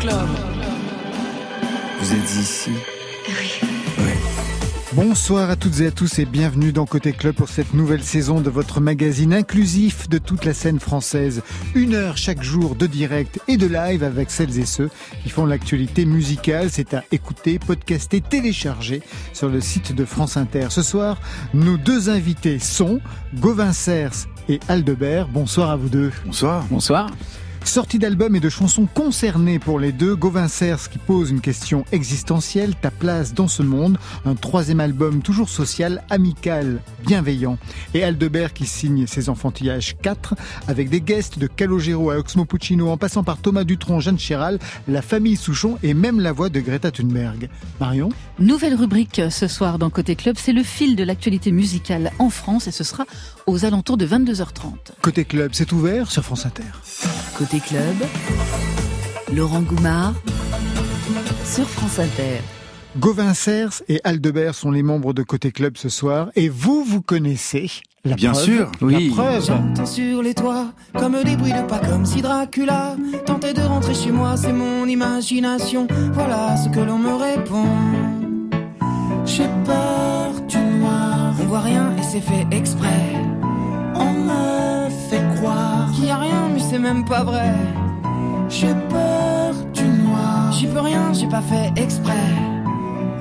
Club. Vous êtes ici Oui. Bonsoir à toutes et à tous et bienvenue dans Côté Club pour cette nouvelle saison de votre magazine inclusif de toute la scène française. Une heure chaque jour de direct et de live avec celles et ceux qui font l'actualité musicale. C'est à écouter, podcaster, télécharger sur le site de France Inter. Ce soir, nos deux invités sont Gauvin Cers et Aldebert. Bonsoir à vous deux. Bonsoir. Bonsoir. Sortie d'albums et de chansons concernées pour les deux, Gauvin Cers qui pose une question existentielle, ta place dans ce monde, un troisième album toujours social, amical, bienveillant. Et Aldebert qui signe ses enfantillages 4 avec des guests de Calogero à Oxmo Puccino en passant par Thomas Dutronc, Jeanne Chéral, la famille Souchon et même la voix de Greta Thunberg. Marion? Nouvelle rubrique ce soir dans Côté Club, c'est le fil de l'actualité musicale en France et ce sera aux alentours de 22h30. Côté club, c'est ouvert sur France Inter. Côté Club, Laurent Goumard sur France Inter. Gauvin Cers et Aldebert sont les membres de Côté Club ce soir et vous, vous connaissez la Bien preuve, sûr, oui. La preuve. J'entends sur les toits comme des bruits de pas comme si Dracula tentait de rentrer chez moi, c'est mon imagination. Voilà ce que l'on me répond. J'ai peur du noir, on voit rien et c'est fait exprès. On me fait croire qu'il y a rien, mais c'est même pas vrai. J'ai peur du noir, j'y peux rien, j'ai pas fait exprès.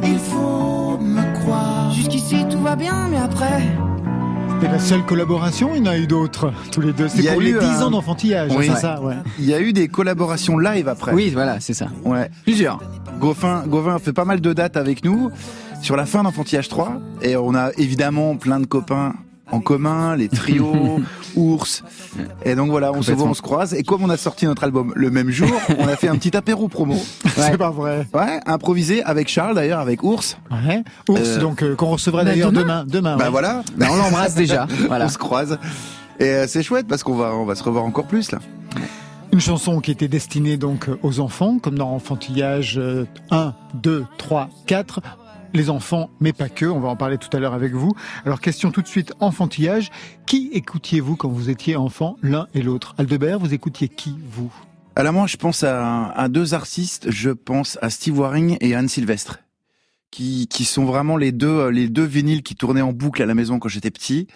Il faut me croire. Jusqu'ici tout va bien, mais après. C'était la seule collaboration, il y en a eu d'autres, tous les deux. Il C'est y a pour les eu 10 un- ans d'enfantillage, Oui. c'est ça, ouais. Il y a eu des collaborations live après. Oui, voilà, c'est ça. Ouais. Plusieurs. Gauvin, Gauvin a fait pas mal de dates avec nous sur la fin d'Enfantillage 3. Et on a évidemment plein de copains en commun, les trios, ours. Et donc voilà, on se voit, on se croise. Et comme on a sorti notre album le même jour, on a fait un petit apéro promo. C'est pas vrai. Ouais, improvisé avec Charles d'ailleurs, avec Ours. Ouais. Ours, Euh, donc, euh, qu'on recevra bah, d'ailleurs demain. demain. Bah ouais. voilà, Ben, on l'embrasse déjà. Voilà. on se croise. Et euh, c'est chouette parce qu'on va, on va se revoir encore plus là. Une chanson qui était destinée donc aux enfants, comme dans Enfantillage euh, 1, 2, 3, 4. Les enfants, mais pas que, on va en parler tout à l'heure avec vous. Alors question tout de suite, enfantillage. Qui écoutiez-vous quand vous étiez enfant, l'un et l'autre? Aldebert, vous écoutiez qui, vous? Alors moi, je pense à, deux artistes. Je pense à Steve Waring et Anne Sylvestre, qui, qui sont vraiment les deux, les deux vinyles qui tournaient en boucle à la maison quand j'étais petit.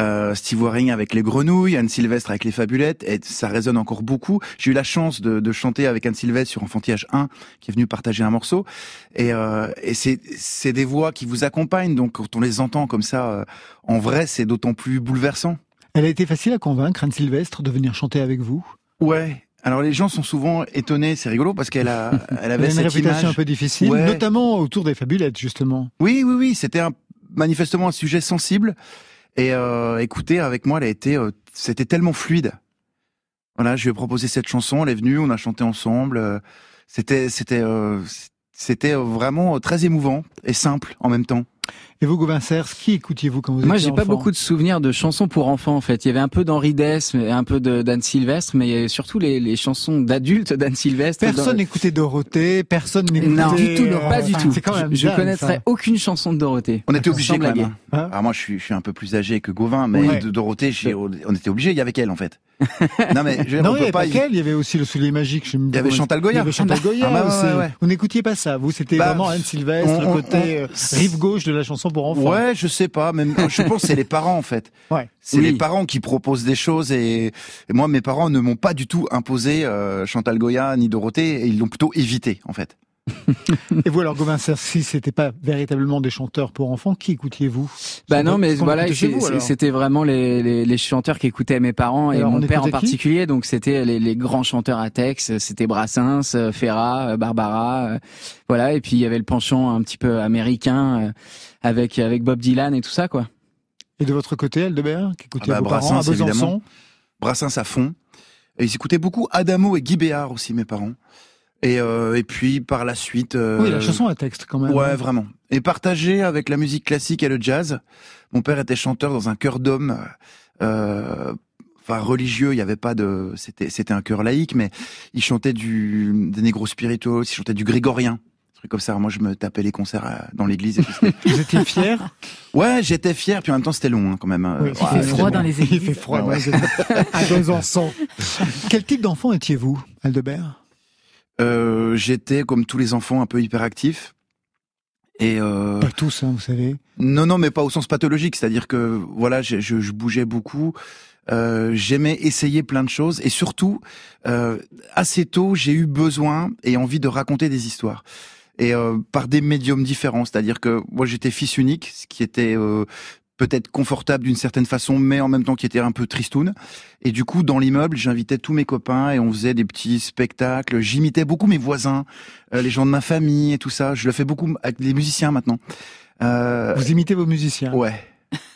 Euh, Steve Waring avec les grenouilles, Anne Sylvestre avec les fabulettes, et ça résonne encore beaucoup. J'ai eu la chance de, de chanter avec Anne Sylvestre sur Enfantillage 1, qui est venu partager un morceau. Et, euh, et c'est, des voix qui vous accompagnent, donc quand on les entend comme ça, euh, en vrai, c'est d'autant plus bouleversant. Elle a été facile à convaincre, Anne Sylvestre, de venir chanter avec vous? Ouais. Alors les gens sont souvent étonnés, c'est rigolo parce qu'elle a, elle Elle avait a une cette réputation image. un peu difficile, Ouais. notamment autour des fabulettes, justement. Oui, oui, oui, c'était un, manifestement un sujet sensible. Et euh, écoutez, avec moi, elle a été, euh, c'était tellement fluide. Voilà, je lui ai proposé cette chanson, elle est venue, on a chanté ensemble. euh, c'était, c'était, euh, c'était vraiment très émouvant et simple en même temps. Et vous, Gauvin Cers, qui écoutiez-vous quand vous Moi, étiez j'ai pas beaucoup de souvenirs de chansons pour enfants, en fait. Il y avait un peu d'Henri Dess, un peu de- d'Anne Sylvestre, mais surtout les, les chansons d'adultes d'Anne Sylvestre. Personne n'écoutait Dorothée, personne n'écoutait... Non, du tout, euh, pas du tout. C'est quand même je je connaîtrais aucune chanson de Dorothée. On était obligés Sans quand même. hein. Hein Alors moi, je suis, je suis un peu plus âgé que Gauvin, mais Ouais. de Dorothée, on était obligés. Il y avait qu'elle en fait. non mais je, Non, on il y avait pas qu'elle, il y avait aussi le soulier magique. je me Il y avait Chantal Goya. Il y avait Chantal Goya Ah bah ouais, aussi. ouais, ouais. Vous n'écoutiez pas ça, vous c'était Bah, vraiment Anne Sylvestre, on- le côté euh, on- rive gauche de la chanson pour enfants. Ouais, je sais pas. Même, je pense que c'est les parents en fait. Ouais. C'est Oui. les parents qui proposent des choses et, et moi, mes parents ne m'ont pas du tout imposé euh, Chantal Goya ni Dorothée et ils l'ont plutôt évité en fait. Et vous alors, Gauvin si c'était pas véritablement des chanteurs pour enfants, qui écoutiez-vous? Bah non, mais voilà, écoutait c'était vraiment les, les, les chanteurs qui écoutaient mes parents et Alors, mon père en écoutait particulier. Donc c'était les, les grands chanteurs à texte. C'était Brassens, euh, Ferrat, euh, Barbara, euh, voilà. Et puis il y avait le penchant un petit peu américain euh, avec avec Bob Dylan et tout ça, quoi. Et de votre côté, Aldebert, qui écoutiez Ah bah, vos parents à Brassens, Besançon? évidemment. Brassens à fond. Et ils écoutaient beaucoup Adamo et Guy Béard aussi, mes parents. Et, euh, et puis par la suite. euh, Oui, la chanson à texte quand même. Ouais, vraiment. Et partagé avec la musique classique et le jazz. Mon père était chanteur dans un chœur d'hommes, euh, enfin religieux. Il y avait pas de, c'était c'était un chœur laïque, mais il chantait du des négros spirituals, il chantait du grégorien, des trucs comme ça. Moi, je me tapais les concerts euh, dans l'église. Vous étiez fiers ouais, j'étais fier. Puis en même temps, c'était long hein, quand même. Oui, Euh, il ouais, fait froid dans les Il églises. fait froid Ouais, dans les églises. à Besançon. Quel type d'enfant étiez-vous, Aldebert? Euh, J'étais comme tous les enfants un peu hyperactif. Et euh... Pas tous, hein, vous savez. Non, non, mais pas au sens pathologique. C'est-à-dire que voilà, je, je, je bougeais beaucoup. Euh, J'aimais essayer plein de choses et surtout euh, assez tôt, j'ai eu besoin et envie de raconter des histoires et euh, par des médiums différents. C'est-à-dire que moi j'étais fils unique, ce qui était peut-être confortable d'une certaine façon, mais en même temps qui était un peu tristoun. Et du coup, dans l'immeuble, j'invitais tous mes copains et on faisait des petits spectacles. J'imitais beaucoup mes voisins, euh, les gens de ma famille et tout ça. Je le fais beaucoup avec les musiciens maintenant. Euh, Vous imitez vos musiciens? Ouais.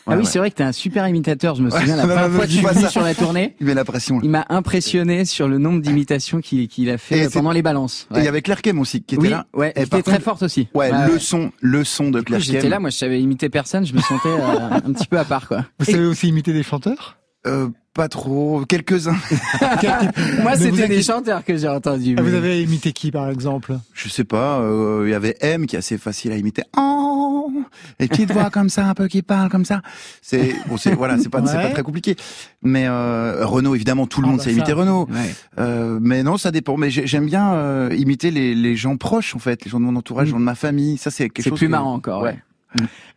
Ah oui, c'est vrai que t'es un super imitateur. Je me souviens la première fois que je suis venu sur la tournée. Il met la pression. Il m'a impressionné sur le nombre d'imitations qu'il a fait Et pendant les balances. Et il y avait Claire Kem aussi qui était oui, là. ouais, Et qui était très forte aussi. Ouais, Ouais, le son, le son de Claire J'étais Kem. là, moi je savais imiter personne, je me sentais euh, un petit peu à part quoi. Vous savez aussi imiter des chanteurs? Euh, pas trop, quelques-uns. Moi c'était des chanteurs que j'ai entendus. Ah, Vous avez imité qui, par exemple? Je sais pas, euh, il y avait M qui est assez facile à imiter. Oh, les petites voix comme ça, un peu qui parlent comme ça. C'est bon, c'est voilà, c'est pas c'est Ouais. pas très compliqué. Mais euh, Renault, évidemment, tout le Ah monde bah sait ça. imiter Renault. Ouais. Euh, mais non, ça dépend. Mais j'ai- j'aime bien euh, imiter les, les gens proches, en fait, les gens de mon entourage, les gens de ma famille. Ça, c'est quelque C'est chose. plus que- marrant encore. Ouais.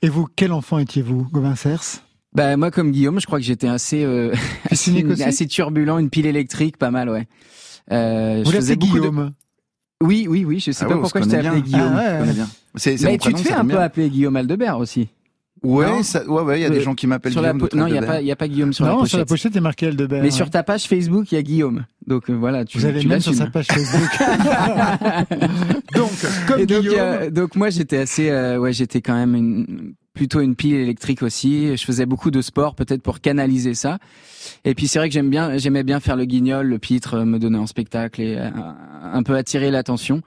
Et vous, quel enfant étiez-vous, Gauvin Cers Bah moi comme Guillaume, je crois que j'étais assez euh, assez, unique aussi assez turbulent, une pile électrique, pas mal, ouais. Euh, Vous je faisais de... Guillaume Oui, oui, oui. Je sais Ah pas ouais, pourquoi je t'ai appelé. Guillaume. Ah ouais. C'est c'est Mais tu prénom, te fais un peu appeler Guillaume Aldebert aussi. Ouais, Non ça, ouais, ouais, il y a des Euh, gens qui m'appellent Sur la Guillaume. po- non, il y a pas, il y a pas Guillaume sur la Non, pochette. sur la pochette, il est marqué Aldebert. Mais ouais. sur ta page Facebook, il y a Guillaume. Donc euh, voilà, tu, Vous allez tu même sur sa page Facebook. donc, comme Et donc, Guillaume, euh, donc moi j'étais assez, euh, ouais, j'étais quand même une, plutôt une pile électrique aussi. Je faisais beaucoup de sport, peut-être pour canaliser ça. Et puis c'est vrai que j'aime bien, j'aimais bien faire le guignol, le pitre, euh, me donner en spectacle et euh, un peu attirer l'attention.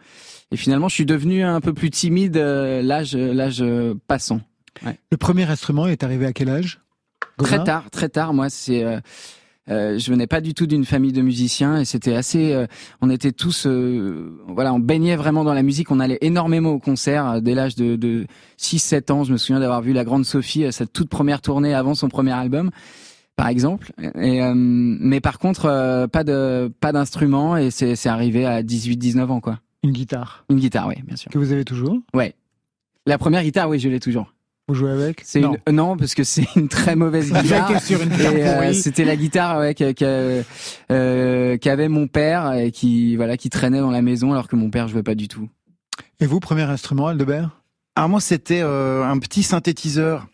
Et finalement, je suis devenu un peu plus timide euh, l'âge, l'âge euh, passant. le premier instrument est arrivé à quel âge Très tard, très tard. Moi, c'est. Euh, je venais pas du tout d'une famille de musiciens et c'était assez. euh, on était tous, euh, voilà, on baignait vraiment dans la musique. On allait énormément au concert euh, dès l'âge de, de 6-7 ans. Je me souviens d'avoir vu la grande Sophie, euh, sa toute première tournée avant son premier album, par exemple. Et, euh, mais par contre, euh, pas de pas d'instrument et c'est c'est arrivé à 18-19 ans quoi. Une guitare Une guitare, oui, bien sûr. que vous avez toujours? Ouais. La première guitare, oui, je l'ai toujours. Vous jouez avec C'est Non. une non parce que c'est une très mauvaise guitare. été sur une guitare Et, euh, c'était la guitare ouais, euh, qu'avait mon père et qui voilà qui traînait dans la maison alors que mon père jouait pas du tout. Et vous, premier instrument, Aldebert? Ah moi c'était euh, un petit synthétiseur.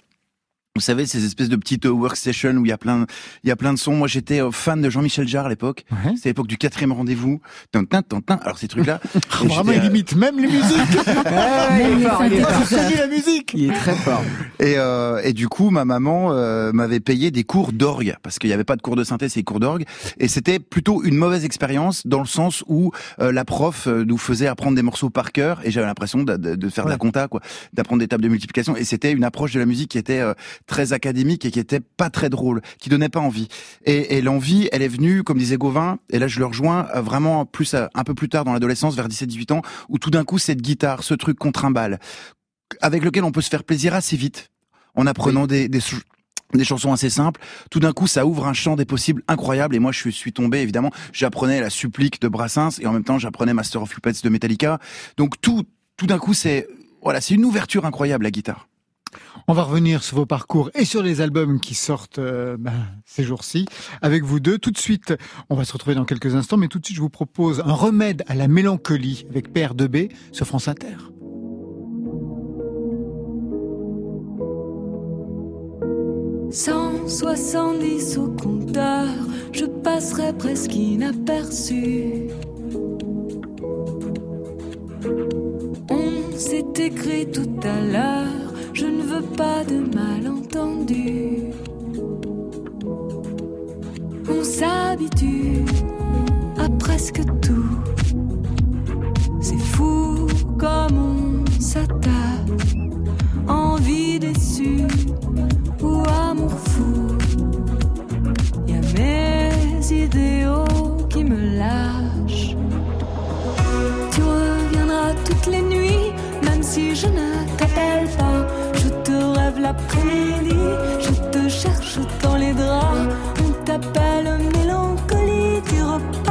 Vous savez ces espèces de petites euh, workstations où il y a plein il y a plein de sons. Moi j'étais euh, fan de Jean-Michel Jarre à l'époque. Ouais. C'était l'époque du quatrième rendez-vous. Tintin, tintin. Alors ces trucs là. Vraiment, il imite même les musiques. la musique. Il est très fort. Et, euh, et du coup, ma maman euh, m'avait payé des cours d'orgue parce qu'il n'y avait pas de cours de synthèse, c'est des cours d'orgue. Et c'était plutôt une mauvaise expérience dans le sens où euh, la prof euh, nous faisait apprendre des morceaux par cœur et j'avais l'impression de, de- de faire de la compta, quoi, d'apprendre des tables de multiplication. Et c'était une approche de la musique qui était euh, très académique et qui était pas très drôle, qui donnait pas envie. Et, et l'envie, elle est venue, comme disait Gauvin, et là je le rejoins euh, vraiment plus euh, un peu plus tard dans l'adolescence, vers 17-18 ans, où tout d'un coup cette guitare, ce truc contre un bal, avec lequel on peut se faire plaisir assez vite en apprenant des, des, des chansons assez simples. Tout d'un coup, ça ouvre un champ des possibles incroyable. Et moi, je suis tombé, évidemment. J'apprenais la supplique de Brassens et en même temps, j'apprenais Master of Puppets de Metallica. Donc tout, tout d'un coup, c'est voilà, c'est une ouverture incroyable la guitare. On va revenir sur vos parcours et sur les albums qui sortent euh, ben, ces jours-ci avec vous deux. Tout de suite, on va se retrouver dans quelques instants, mais tout de suite, je vous propose un remède à la mélancolie avec Père de B sur France Inter. 170 au compteur, je passerai presque inaperçu. On s'est écrit tout à l'heure, je ne veux pas de malentendu. On s'habitue à presque tout. C'est fou comme on s'attache, envie déçue ou amour fou. Y a mes idéaux qui me lâchent. Tu reviendras toutes les nuits, si je ne t'appelle pas. Je te rêve l'après-midi, je te cherche dans les draps. On t'appelle mélancolie, tu repars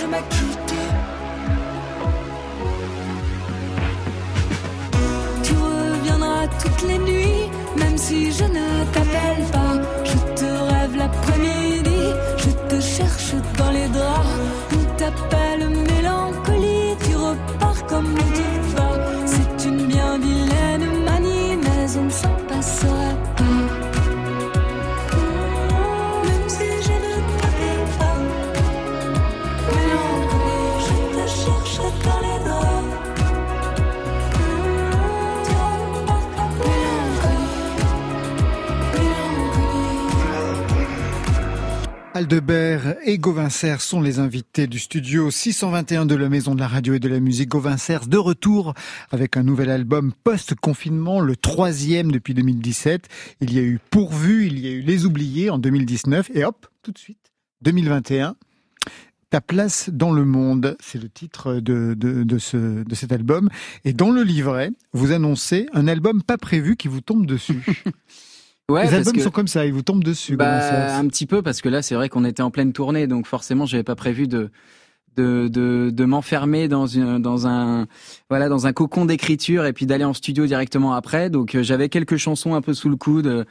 je m'acquitte. Tu reviendras toutes les nuits, même si je ne t'appelle pas. Je te rêve l'après-midi, je te cherche dans les draps. On t'appelle mélancolie, tu repars comme Aldebert et Gauvin sont les invités du studio 621 de la Maison de la Radio et de la Musique. Gauvin de retour avec un nouvel album post-confinement, le troisième depuis 2017. Il y a eu Pourvu, il y a eu Les Oubliés en 2019 et hop, tout de suite, 2021. Ta place dans le monde, c'est le titre de, de, de cet album. Et dans le livret, vous annoncez un album pas prévu qui vous tombe dessus. Ouais, les albums que- sont comme ça, ils vous tombent dessus. Bah, un petit peu parce que là, c'est vrai qu'on était en pleine tournée, donc forcément, j'avais pas prévu de de de, de m'enfermer dans une dans un voilà dans un cocon d'écriture et puis d'aller en studio directement après. Donc euh, j'avais quelques chansons un peu sous le coude euh,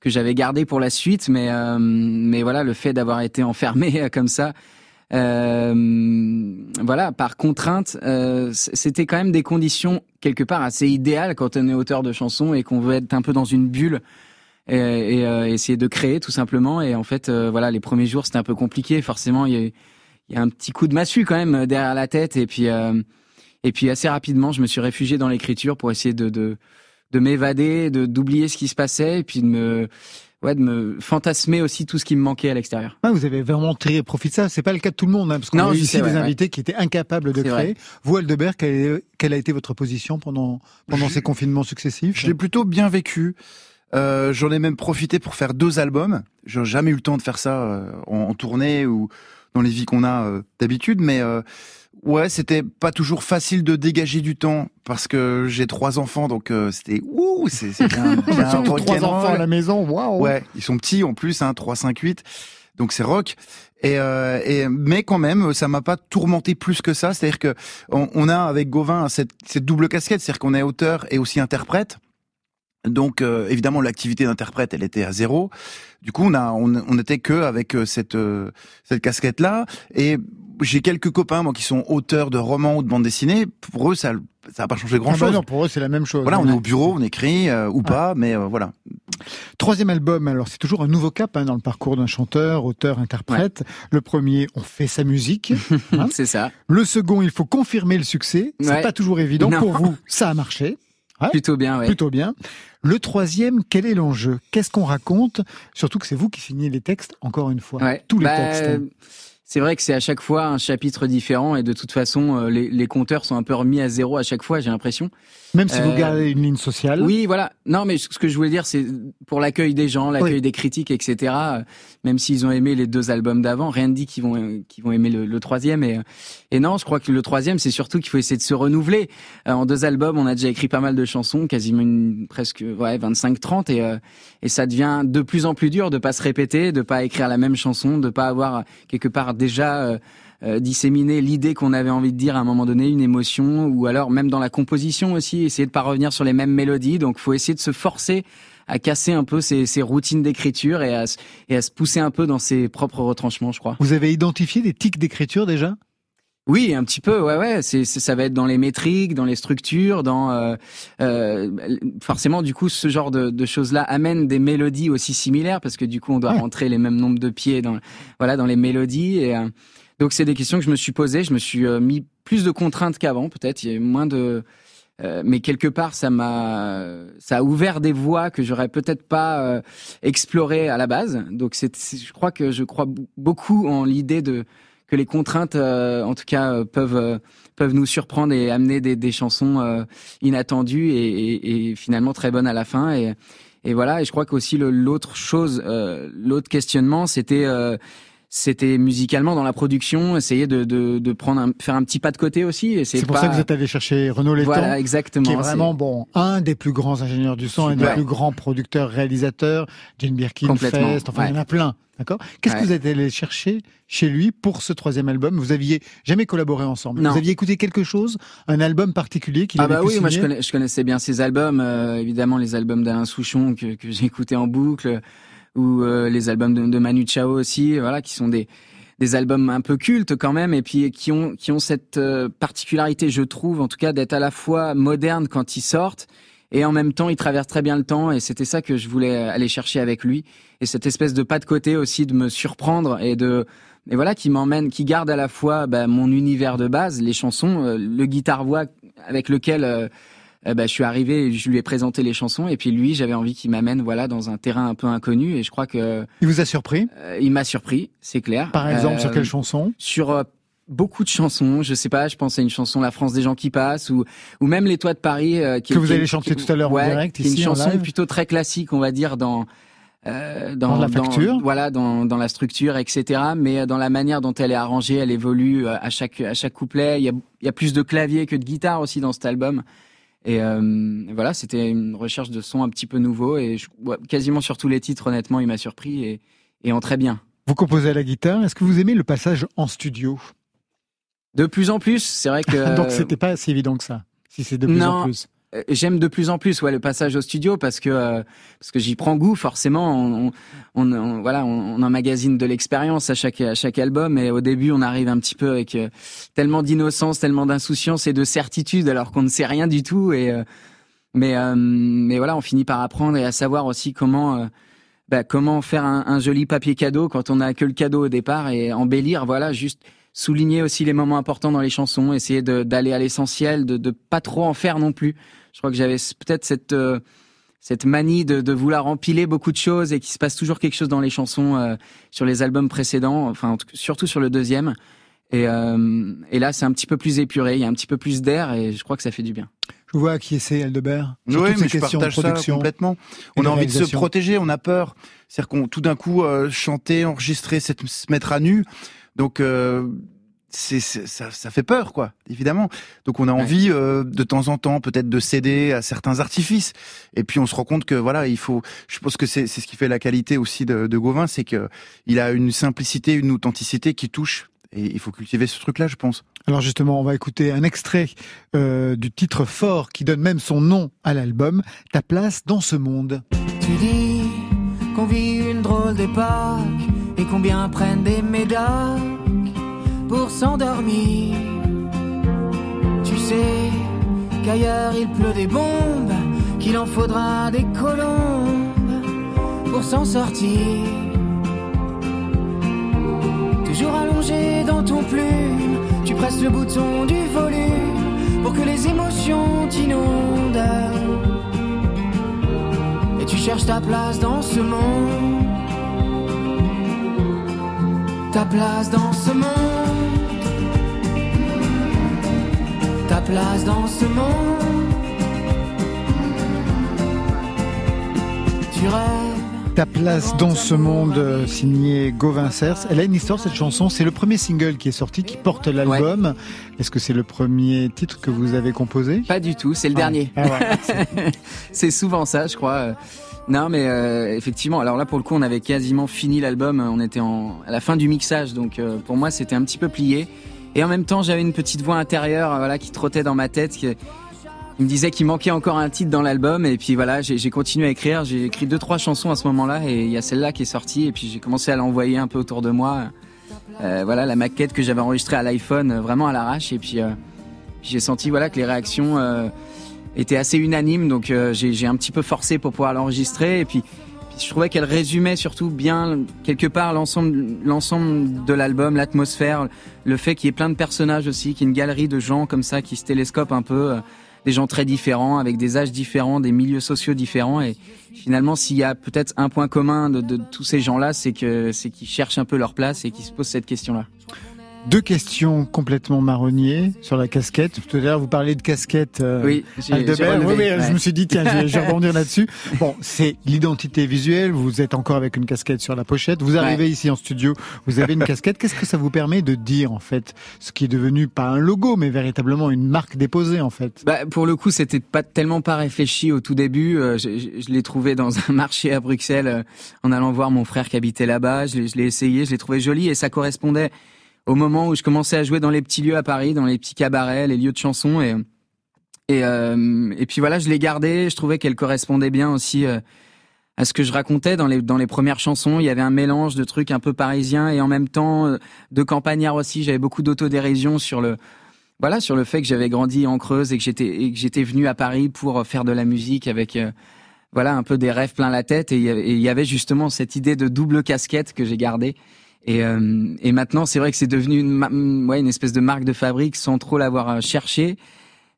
que j'avais gardées pour la suite, mais euh, mais voilà, le fait d'avoir été enfermé euh, comme ça. euh, voilà, par contrainte, euh, c'était quand même des conditions quelque part assez idéales quand on est auteur de chansons et qu'on veut être un peu dans une bulle et, et, euh, essayer de créer tout simplement. Et en fait, euh, voilà, les premiers jours c'était un peu compliqué. Forcément, il y a, il y a un petit coup de massue quand même euh, derrière la tête. Et puis, euh, et puis assez rapidement, je me suis réfugié dans l'écriture pour essayer de de, de m'évader, de d'oublier ce qui se passait, et puis de me ouais, de me fantasmer aussi tout ce qui me manquait à l'extérieur. Ah, vous avez vraiment tiré profit de ça. C'est pas le cas de tout le monde, hein, parce qu'on a eu ici sais, des ouais, ouais. invités qui étaient incapables de créer. vrai. Vous, Aldebert, quelle, est- quelle a été votre position pendant, pendant ces confinements successifs? Je l'ai plutôt bien vécu. Euh, J'en ai même profité pour faire deux albums. J'ai jamais eu le temps de faire ça euh, en, en tournée ou dans les vies qu'on a euh, d'habitude, mais euh, ouais, c'était pas toujours facile de dégager du temps parce que j'ai trois enfants, donc euh, c'était ouh, c'est bien, bien trois enfants à la maison, waouh Ouais, ils sont petits en plus, hein, 3, 5, 8. Donc c'est rock. Et, euh, et mais quand même, ça m'a pas tourmenté plus que ça. C'est-à-dire que on, on a avec Gauvin cette, cette double casquette, c'est-à-dire qu'on est auteur et aussi interprète. Donc euh, évidemment l'activité d'interprète elle était à zéro. Du coup on a on, on était que avec euh, cette euh, cette casquette là et j'ai quelques copains moi qui sont auteurs de romans ou de bandes dessinées. Pour eux ça ça a pas changé grand Ah bah chose. non, pour eux, c'est la même chose. voilà, on est au bureau, on écrit euh, ou pas, mais voilà. Troisième album, alors c'est toujours un nouveau cap hein, dans le parcours d'un chanteur, auteur, interprète. Le premier, on fait sa musique. Hein C'est ça. le second, il faut confirmer le succès. C'est Ouais. pas toujours évident. Non. Pour vous, ça a marché. Ouais. Plutôt bien, ouais. Plutôt bien. Le troisième, quel est l'enjeu? Qu'est-ce qu'on raconte? Surtout que c'est vous qui signez les textes, encore une fois. Ouais. Tous les Bah, textes. hein. C'est vrai que c'est à chaque fois un chapitre différent et de toute façon, euh, les, les compteurs sont un peu remis à zéro à chaque fois, j'ai l'impression. Même si vous euh, gardez une ligne sociale. Oui, voilà. Non, mais ce que je voulais dire, c'est pour l'accueil des gens, l'accueil Oui. des critiques, etc. euh, Même s'ils ont aimé les deux albums d'avant, rien ne dit qu'ils vont euh, qu'ils vont aimer le, le troisième. Et, et non, je crois que le troisième, c'est surtout qu'il faut essayer de se renouveler. En deux albums, on a déjà écrit pas mal de chansons, quasiment une, presque ouais 25-30, et et ça devient de plus en plus dur de pas se répéter, de pas écrire la même chanson, de pas avoir quelque part déjà euh, disséminer l'idée qu'on avait envie de dire à un moment donné, une émotion, ou alors même dans la composition aussi, essayer de pas revenir sur les mêmes mélodies. Donc, faut essayer de se forcer à casser un peu ces, ces routines d'écriture et à, se- et à se pousser un peu dans ses propres retranchements, je crois. Vous avez identifié des tics d'écriture déjà? Oui, un petit peu, ouais, ouais. C'est, c'est- ça va être dans les métriques, dans les structures, dans euh, euh, forcément du coup ce genre de, de choses-là amène des mélodies aussi similaires parce que du coup on doit Ouais. rentrer les mêmes nombres de pieds dans voilà dans les mélodies et euh, donc c'est des questions que je me suis posées. Je me suis euh, mis plus de contraintes qu'avant, peut-être. Il y a eu moins de euh, mais quelque part, ça m'a, ça a ouvert des voies que j'aurais peut-être pas euh, explorées à la base. Donc, c'est, je crois que je crois beaucoup en l'idée de que les contraintes, en tout cas, peuvent peuvent nous surprendre et amener des, des chansons inattendues et, et, et, finalement très bonnes à la fin. Et, et voilà. Et je crois qu'aussi l'autre chose, l'autre questionnement, c'était c'était musicalement dans la production, essayer de, de, de prendre un, faire un petit pas de côté aussi. C'est pour ça que vous êtes allé chercher Renaud Létang, voilà, exactement, qui est vraiment bon un des plus grands ingénieurs du son, un des plus grands producteurs, réalisateurs, Jane Birkin, Fest, enfin il y en a plein. D'accord? Qu'est-ce que vous êtes allé chercher chez lui pour ce troisième album? Vous aviez jamais collaboré ensemble. Vous aviez écouté quelque chose, un album particulier qu'il ah avait bah pu oui, signer moi je, connais, je, connaissais bien ses albums, euh, évidemment les albums d'Alain Souchon que, que j'ai écouté en boucle, ou euh, les albums de, Manu Chao aussi, voilà, qui sont des des albums un peu cultes quand même et puis qui ont qui ont cette euh, particularité je trouve en tout cas d'être à la fois modernes quand ils sortent et en même temps ils traversent très bien le temps et c'était ça que je voulais aller chercher avec lui. Et cette espèce de pas de côté aussi de me surprendre et de et voilà qui m'emmène qui garde à la fois bah, mon univers de base les chansons euh, le guitare voix avec lequel euh, bah, je suis arrivé, je lui ai présenté les chansons et puis lui, j'avais envie qu'il m'amène voilà dans un terrain un peu inconnu et je crois que il vous a surpris? Euh, il m'a surpris, c'est clair. Par exemple, sur quelle chanson? Sur beaucoup de chansons. Je sais pas, je pense à une chanson La France des gens qui passent ou ou même Les Toits de Paris qui, que vous allez chanter tout à l'heure ouais, en direct qui est une chanson plutôt très classique, on va dire dans euh, dans, dans, la facture, voilà, dans, dans la structure, etc. Mais dans la manière dont elle est arrangée, elle évolue à chaque à chaque couplet. Il y a, il y a plus de clavier que de guitare aussi dans cet album. Et euh, voilà, c'était une recherche de son un petit peu nouveau et je, quasiment sur tous les titres, honnêtement, il m'a surpris et, et en très bien. Vous composez à la guitare. Est-ce que vous aimez le passage en studio? De plus en plus, c'est vrai que. Donc c'était pas si évident que ça. Si c'est de plus en plus. Euh, j'aime de plus en plus ouais le passage au studio parce que euh, parce que j'y prends goût forcément. On, on, on voilà on, emmagasine de l'expérience à chaque à chaque album et au début on arrive un petit peu avec euh, tellement d'innocence tellement d'insouciance et de certitude alors qu'on ne sait rien du tout et mais mais voilà on finit par apprendre et à savoir aussi comment bah, comment faire un, joli papier cadeau quand on a que le cadeau au départ et embellir voilà juste souligner aussi les moments importants dans les chansons, essayer d'aller à l'essentiel, de, de pas trop en faire non plus. Je crois que j'avais peut-être cette euh, cette manie de, de, vouloir empiler beaucoup de choses et qu'il se passe toujours quelque chose dans les chansons euh, sur les albums précédents, enfin surtout sur le deuxième. Et, euh, et là, c'est un petit peu plus épuré, il y a un petit peu plus d'air et je crois que ça fait du bien. Je vois qui essaie Aldebert. Oui, mais je partage ça complètement. On a envie de se protéger, on a peur. C'est-à-dire qu'on tout d'un coup chanter, enregistrer, se mettre à nu. Donc euh, c'est ça, ça, fait peur, quoi, évidemment. Donc on a envie euh, de temps en temps peut-être de céder à certains artifices. Et puis on se rend compte que voilà, il faut. Je pense que c'est ce qui fait la qualité aussi de, de Gauvin, c'est que il a une simplicité, une authenticité qui touche. Et il faut cultiver ce truc-là, je pense. Alors justement, on va écouter un extrait euh, du titre fort qui donne même son nom à l'album, Ta place dans ce monde. Tu dis qu'on vit une drôle d'époque et combien prennent des médailles pour s'endormir? Tu sais qu'ailleurs il pleut des bombes, qu'il en faudra des colombes pour s'en sortir. Toujours allongé dans ton plume, tu presses le bouton du volume pour que les émotions t'inondent. Et tu cherches ta place dans ce monde ta place dans ce monde. Ta place dans ce monde. Tu rêves. Ta place dans ce monde, signé Gauvin Cers. Elle a une histoire cette chanson. C'est le premier single qui est sorti, qui porte l'album. Est-ce que c'est le premier titre que vous avez composé? Pas du tout, c'est le ah. dernier. Ah c'est souvent ça, je crois. Non, mais euh, effectivement. Alors là, pour le coup, on avait quasiment fini l'album. On était en, à la fin du mixage, donc euh, pour moi, c'était un petit peu plié. Et en même temps, j'avais une petite voix intérieure, voilà, qui trottait dans ma tête. Qui, me disait qu'il manquait encore un titre dans l'album. Et puis voilà, j'ai continué à écrire. J'ai écrit deux, trois chansons à ce moment-là, et il y a celle-là qui est sortie. Et puis j'ai commencé à l'envoyer un peu autour de moi. Euh, voilà, la maquette que j'avais enregistrée à l'iPhone, vraiment à l'arrache. Et puis, puis j'ai senti, voilà, que les réactions était assez unanime, donc euh, j'ai un petit peu forcé pour pouvoir l'enregistrer. Et puis, je trouvais qu'elle résumait surtout bien quelque part l'ensemble l'ensemble de l'album, l'atmosphère, le fait qu'il y ait plein de personnages aussi, qu'il y ait une galerie de gens comme ça qui se télescopent un peu, euh, des gens très différents, avec des âges différents, des milieux sociaux différents. Et finalement, s'il y a peut-être un point commun de, tous ces gens-là, c'est c'est qu'ils cherchent un peu leur place et qu'ils se posent cette question-là. Deux questions complètement marronniers sur la casquette. Tout à l'heure, vous parlez de casquette euh, oui, Aldebert. Oui, oui, je me suis dit, tiens, je vais, rebondir là-dessus. Bon, c'est l'identité visuelle. Vous êtes encore avec une casquette sur la pochette. Vous arrivez ici en studio, vous avez une casquette. Qu'est-ce que ça vous permet de dire, en fait, ce qui est devenu pas un logo, mais véritablement une marque déposée, en fait? Bah, Pour le coup, c'était pas tellement pas réfléchi au tout début. Euh, je, je, l'ai trouvé dans un marché à Bruxelles euh, en allant voir mon frère qui habitait là-bas. Je l'ai essayé, je l'ai trouvé joli et ça correspondait au moment où je commençais à jouer dans les petits lieux à Paris, dans les petits cabarets, les lieux de chansons et et, euh, et puis voilà, je l'ai gardée. Je trouvais qu'elle correspondait bien aussi euh, à ce que je racontais dans les dans les premières chansons. Il y avait un mélange de trucs un peu parisiens et en même temps euh, de campagnards aussi. J'avais beaucoup d'autodérision sur le voilà sur le fait que j'avais grandi en Creuse et que j'étais et que j'étais venu à Paris pour faire de la musique avec voilà un peu des rêves plein la tête et il y avait justement cette idée de double casquette que j'ai gardée et, euh, et maintenant, c'est vrai que c'est devenu une, ouais, une espèce de marque de fabrique sans trop l'avoir euh, cherché.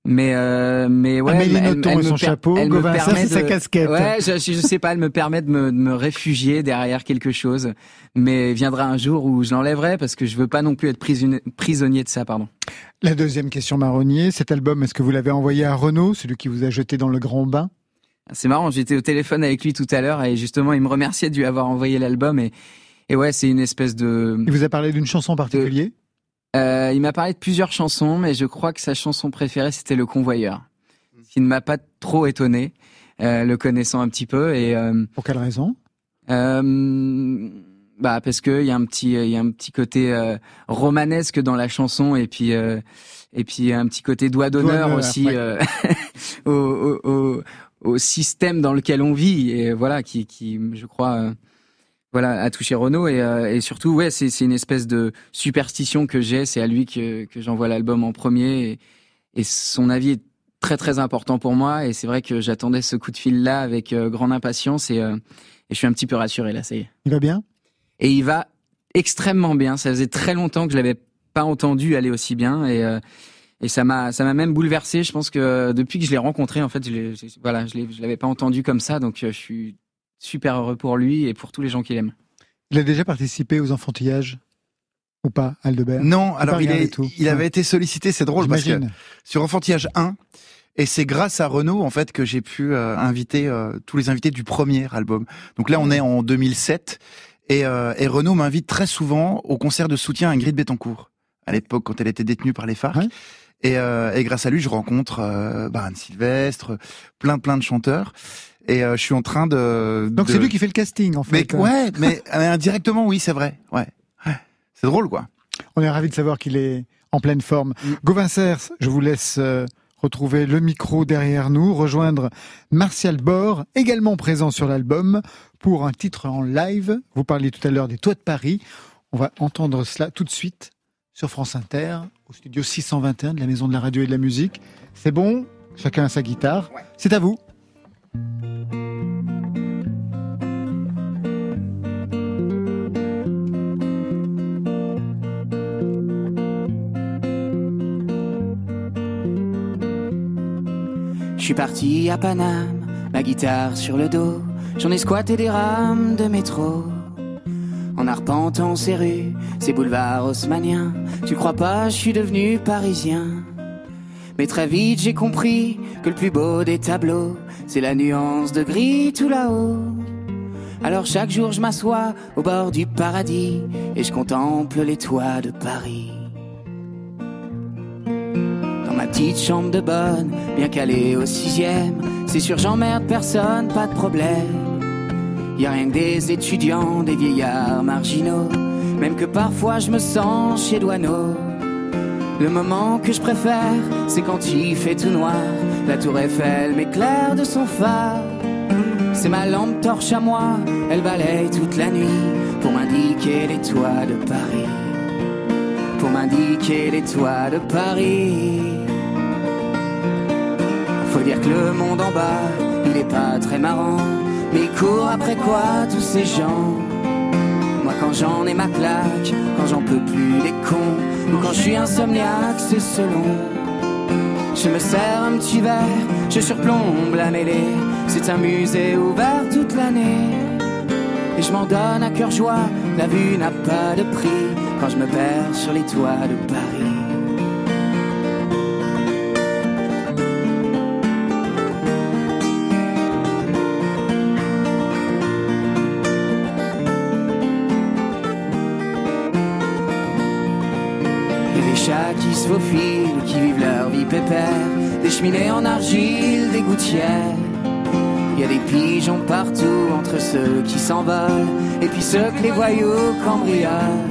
Mais euh, mais ouais, Amélie elle, elle, son chapeau, elle me permet de, sa casquette. Ouais, je, je sais pas, elle me permet de me, de me réfugier derrière quelque chose. Mais viendra un jour où je l'enlèverai parce que je veux pas non plus être prisonnier de ça, pardon. La deuxième question marronnier, cet album, est-ce que vous l'avez envoyé à Renaud, celui qui vous a jeté dans le grand bain? C'est marrant, j'étais au téléphone avec lui tout à l'heure et justement il me remerciait de lui avoir envoyé l'album et et ouais, c'est une espèce de. Il vous a parlé d'une chanson en particulier? Euh, Il m'a parlé de plusieurs chansons, mais je crois que sa chanson préférée c'était Le Convoyeur, ce qui ne m'a pas trop étonné, euh, le connaissant un petit peu. Et euh, pour quelle raison? Euh, Bah parce que il y a un petit, il y a un petit côté euh, romanesque dans la chanson, et puis et puis un petit côté doigt d'honneur aussi au, au, au, au, système dans lequel on vit, et voilà, qui, qui je crois voilà, à toucher Renault et, euh, et surtout, ouais, c'est une espèce de superstition que j'ai. C'est à lui que, que j'envoie l'album en premier et, et, son avis est très très important pour moi. Et c'est vrai que j'attendais ce coup de fil là avec euh, grande impatience et, euh, et je suis un petit peu rassuré là. Ça y est. Il va bien? Et il va extrêmement bien. Ça faisait très longtemps que je l'avais pas entendu aller aussi bien et et ça m'a ça m'a même bouleversé. Je pense que depuis que je l'ai rencontré, en fait, je, je voilà, je l'avais pas entendu comme ça, donc je suis super heureux pour lui et pour tous les gens qui l'aiment. Il a déjà participé aux enfantillages ou pas, Aldebert? Non, alors il, il avait été sollicité, c'est drôle parce que sur Enfantillage 1, et c'est grâce à Renault en fait que j'ai pu euh, inviter euh, tous les invités du premier album. Donc là, on est en 2007 et, euh, et Renault m'invite très souvent au concert de soutien à Ingrid Betancourt à l'époque quand elle était détenue par les FARC. Et, et, grâce à lui, je rencontre Anne Sylvestre, plein plein de chanteurs et euh, je suis en train de. Donc c'est lui qui fait le casting en fait. Mais ouais, mais indirectement oui, c'est vrai. Ouais, c'est drôle quoi. On est ravi de savoir qu'il est en pleine forme. Mm. Gauvin Cers, je vous laisse euh, retrouver le micro derrière nous, rejoindre Martial Bord, également présent sur l'album, pour un titre en live. Vous parliez tout à l'heure des Toits de Paris. On va entendre cela tout de suite sur France Inter, au studio 621 de la Maison de la Radio et de la Musique. C'est bon? Chacun a sa guitare. C'est à vous. Suis parti à Paname, ma guitare sur le dos, j'en ai squatté des rames de métro. En arpentant ces rues, ces boulevards haussmanniens, tu crois pas, je suis devenu parisien. Mais très vite j'ai compris que le plus beau des tableaux, c'est la nuance de gris tout là-haut. Alors chaque jour je m'assois au bord du paradis et je contemple les toits de Paris. Petite chambre de bonne, bien calée au sixième, c'est sûr j'emmerde personne, pas de problème. Y a rien que des étudiants, des vieillards marginaux, même que parfois je me sens chez Douaneau. Le moment que je préfère, c'est quand il fait tout noir. La tour Eiffel m'éclaire de son phare. C'est ma lampe torche à moi, elle balaye toute la nuit pour m'indiquer les toits de Paris. Pour m'indiquer les toits de Paris. Faut dire que le monde en bas, il est pas très marrant. Mais il court après quoi tous ces gens? Moi quand j'en ai ma claque, quand j'en peux plus les cons ou quand je suis insomniaque, c'est selon. Je me sers un petit verre, je surplombe la mêlée. C'est un musée ouvert toute l'année. Et je m'en donne à cœur joie, la vue n'a pas de prix quand je me perds sur les toits de Paris. Qui vivent leur vie pépère, des cheminées en argile, des gouttières. Y a des pigeons partout entre ceux qui s'envolent et puis ceux que les voyous cambriolent.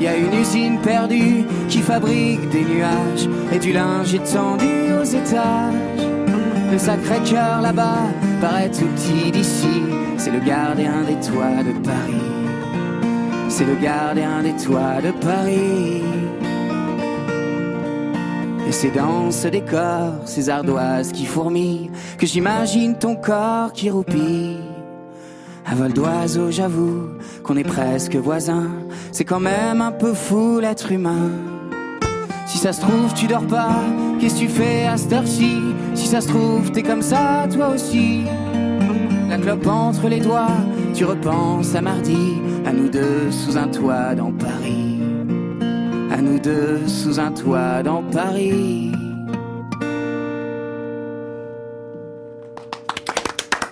Y a une usine perdue qui fabrique des nuages et du linge étendu aux étages. Le sacré cœur là-bas paraît tout petit d'ici, c'est le gardien des toits de Paris. C'est le gardien des toits de Paris. Et c'est dans ce décor, ces ardoises qui fourmillent, que j'imagine ton corps qui roupille. À vol d'oiseau, j'avoue qu'on est presque voisins. C'est quand même un peu fou l'être humain. Si ça se trouve, tu dors pas, qu'est-ce que tu fais à cette heure-ci? Si ça se trouve, t'es comme ça, toi aussi. La clope entre les doigts, tu repenses à mardi, à nous deux sous un toit dans Paris à nous deux sous un toit dans Paris.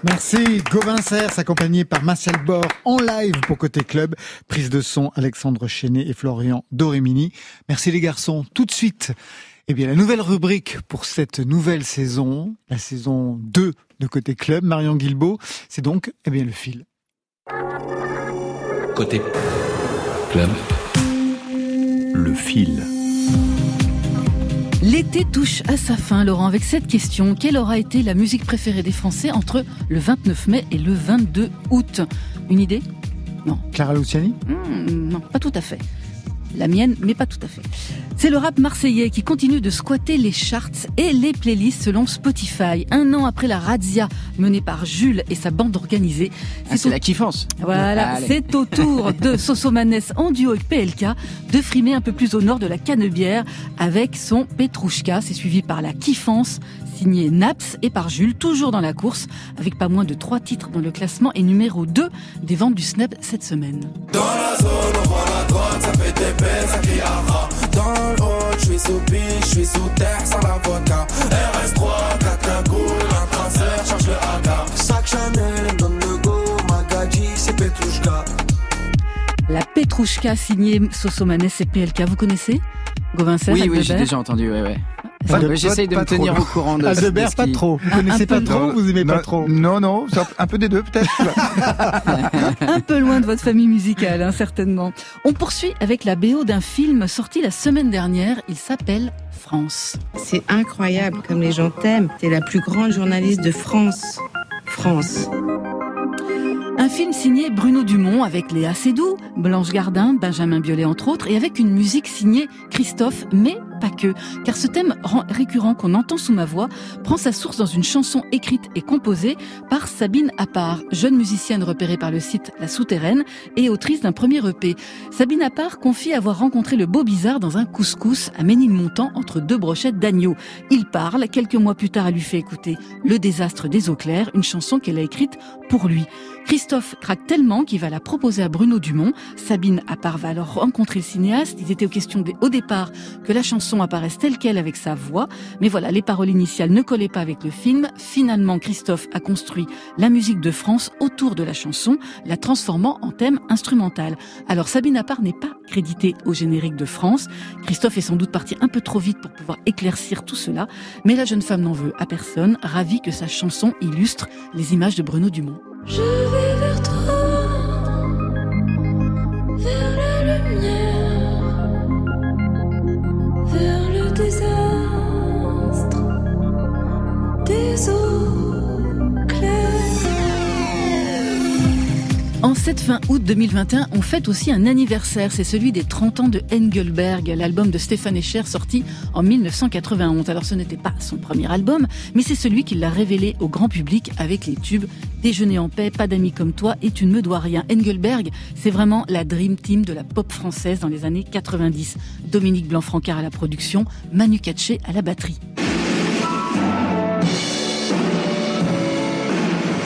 Merci Gauvin Serres, accompagné par Marcel Bord en live pour Côté Club. Prise de son Alexandre Chenet et Florian Doremini. Merci les garçons. Tout de suite, eh bien, la nouvelle rubrique pour cette nouvelle saison, la saison 2 de Côté Club, Marion Guilbeault, c'est donc, eh bien, le fil. Côté Club le fil. L'été touche à sa fin, Laurent, avec cette question. Quelle aura été la musique préférée des Français entre le 29 mai et le 22 août? Une idée? Non. Clara Luciani? Hmm, Non, pas tout à fait. La mienne, mais pas tout à fait. C'est le rap marseillais qui continue de squatter les charts et les playlists selon Spotify. Un an après la razzia menée par Jules et sa bande organisée. Ah, c'est la kiffance. Voilà, c'est au tour de Sosomanes en duo avec PLK de frimer un peu plus au nord de la Canebière avec son Petrouchka. C'est suivi par la kiffance signé Naps et par Jules, toujours dans la course, avec pas moins de trois titres dans le classement et numéro 2 des ventes du Snap cette semaine. Dans la zone, on voit la droite, ça fait des baisses, ça qui Dans le haut, je suis sous piche, je suis sous terre, sans l'avocat. RS3, 4 cagoules, un traceur, charge le haga. Sac Chanel, donne le go, Magadji, c'est Petrouchka. La Petrouchka signée Sosomanes et PLK, vous connaissez? Gauvin Oui, oui, j'ai déjà entendu, ouais, ouais. J'essaye de me tenir au courant de Aldebert, pas trop. Vous connaissez pas trop Vous aimez pas trop Non, non, un peu des deux peut-être. un peu loin de votre famille musicale, hein, certainement. On poursuit avec la BO d'un film sorti la semaine dernière. Il s'appelle France. C'est incroyable comme les gens t'aiment. T'es la plus grande journaliste de France. France. Un film signé Bruno Dumont avec Léa Seydoux, Blanche Gardin, Benjamin Biolay entre autres, et avec une musique signée Christophe, mais car ce thème récurrent qu'on entend sous ma voix prend sa source dans une chanson écrite et composée par Sabine Appart, jeune musicienne repérée par le site La Souterraine et autrice d'un premier EP. Sabine Appart confie avoir rencontré le beau bizarre dans un couscous à Ménilmontant entre deux brochettes d'agneau. Il parle, quelques mois plus tard, elle lui fait écouter Le désastre des eaux claires, une chanson qu'elle a écrite pour lui. Christophe craque tellement qu'il va la proposer à Bruno Dumont. Sabine Appart va alors rencontrer le cinéaste. Il était question au départ que la chanson apparaisse telle qu'elle avec sa voix. Mais voilà, les paroles initiales ne collaient pas avec le film. Finalement, Christophe a construit la musique de France autour de la chanson, la transformant en thème instrumental. Alors Sabine Appart n'est pas créditée au générique de France. Christophe est sans doute parti un peu trop vite pour pouvoir éclaircir tout cela. Mais la jeune femme n'en veut à personne, ravie que sa chanson illustre les images de Bruno Dumont. En cette fin août 2021, on fête aussi un anniversaire, c'est celui des 30 ans de Engelberg, l'album de Stéphane Escher sorti en 1991. Alors ce n'était pas son premier album, mais c'est celui qui l'a révélé au grand public avec les tubes Déjeuner en paix, pas d'amis comme toi et tu ne me dois rien. Engelberg, c'est vraiment la dream team de la pop française dans les années 90. Dominique Blanc-Francard à la production, Manu Katché à la batterie.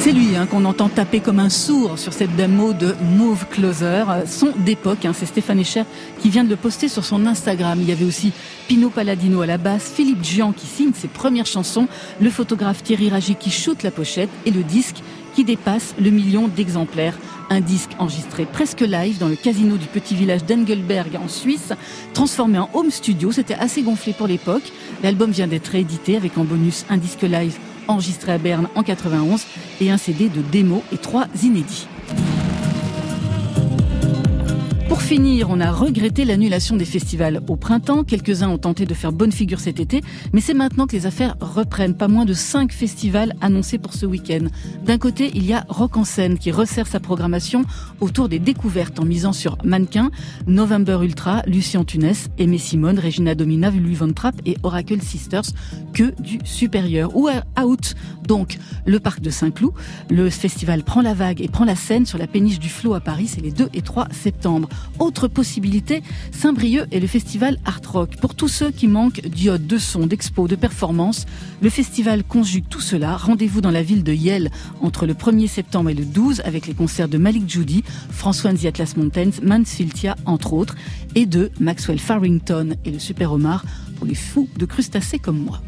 C'est lui hein, qu'on entend taper comme un sourd sur cette démo de Move Closer, son d'époque. Hein, c'est Stéphane Echer qui vient de le poster sur son Instagram. Il y avait aussi Pino Palladino à la basse, Philippe Gian qui signe ses premières chansons, le photographe Thierry Ragy qui shoot la pochette et le disque qui dépasse le million d'exemplaires. Un disque enregistré presque live dans le casino du petit village d'Engelberg en Suisse, transformé en home studio. C'était assez gonflé pour l'époque. L'album vient d'être réédité avec en bonus un disque live enregistré à Berne en 91 et un CD de démo et trois inédits. Pour finir, on a regretté l'annulation des festivals au printemps. Quelques-uns ont tenté de faire bonne figure cet été, mais c'est maintenant que les affaires reprennent. Pas moins de cinq festivals annoncés pour ce week-end. D'un côté, il y a Rock en scène qui resserre sa programmation autour des découvertes en misant sur Mannequin, November Ultra, Lucien Tunès, Aimé Simone, Regina Domina, Louis Von Trapp et Oracle Sisters, que du supérieur. Ou à Out, donc le parc de Saint-Cloud. Le festival prend la vague et prend la scène sur la péniche du Flot à Paris, c'est les 2 et 3 septembre. Autre possibilité, Saint-Brieuc et le festival Art Rock. Pour tous ceux qui manquent d'iode, de son, d'expo, de performance, le festival conjugue tout cela. Rendez-vous dans la ville de Yale entre le 1er septembre et le 12 avec les concerts de Malik Judy, François Atlas Mountains, Mansfieldia entre autres, et de Maxwell Farrington et le Super Omar pour les fous de crustacés comme moi.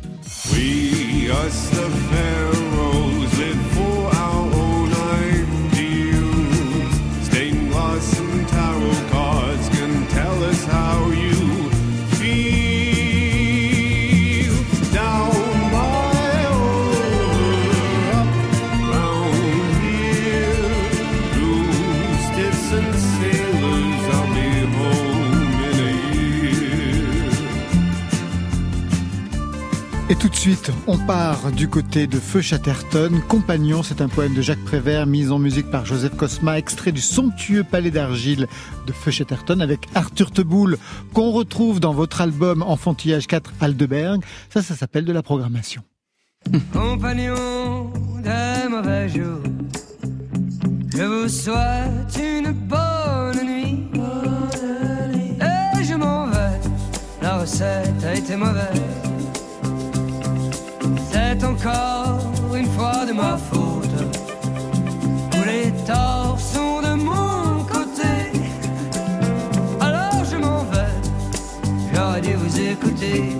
Part du côté de Feu Chatterton. Compagnon, c'est un poème de Jacques Prévert, mis en musique par Joseph Cosma, extrait du somptueux palais d'argile de Feu Chatterton avec Arthur Teboul, qu'on retrouve dans votre album Enfantillage 4 Aldeberg. Ça, ça s'appelle de la programmation. Compagnon des mauvais jours, je vous souhaite une bonne nuit. Et je m'en vais, la recette a été mauvaise c'est encore une fois de ma faute. Tous les torts sont de mon côté. Alors je m'en vais. J'aurais dû vous écouter.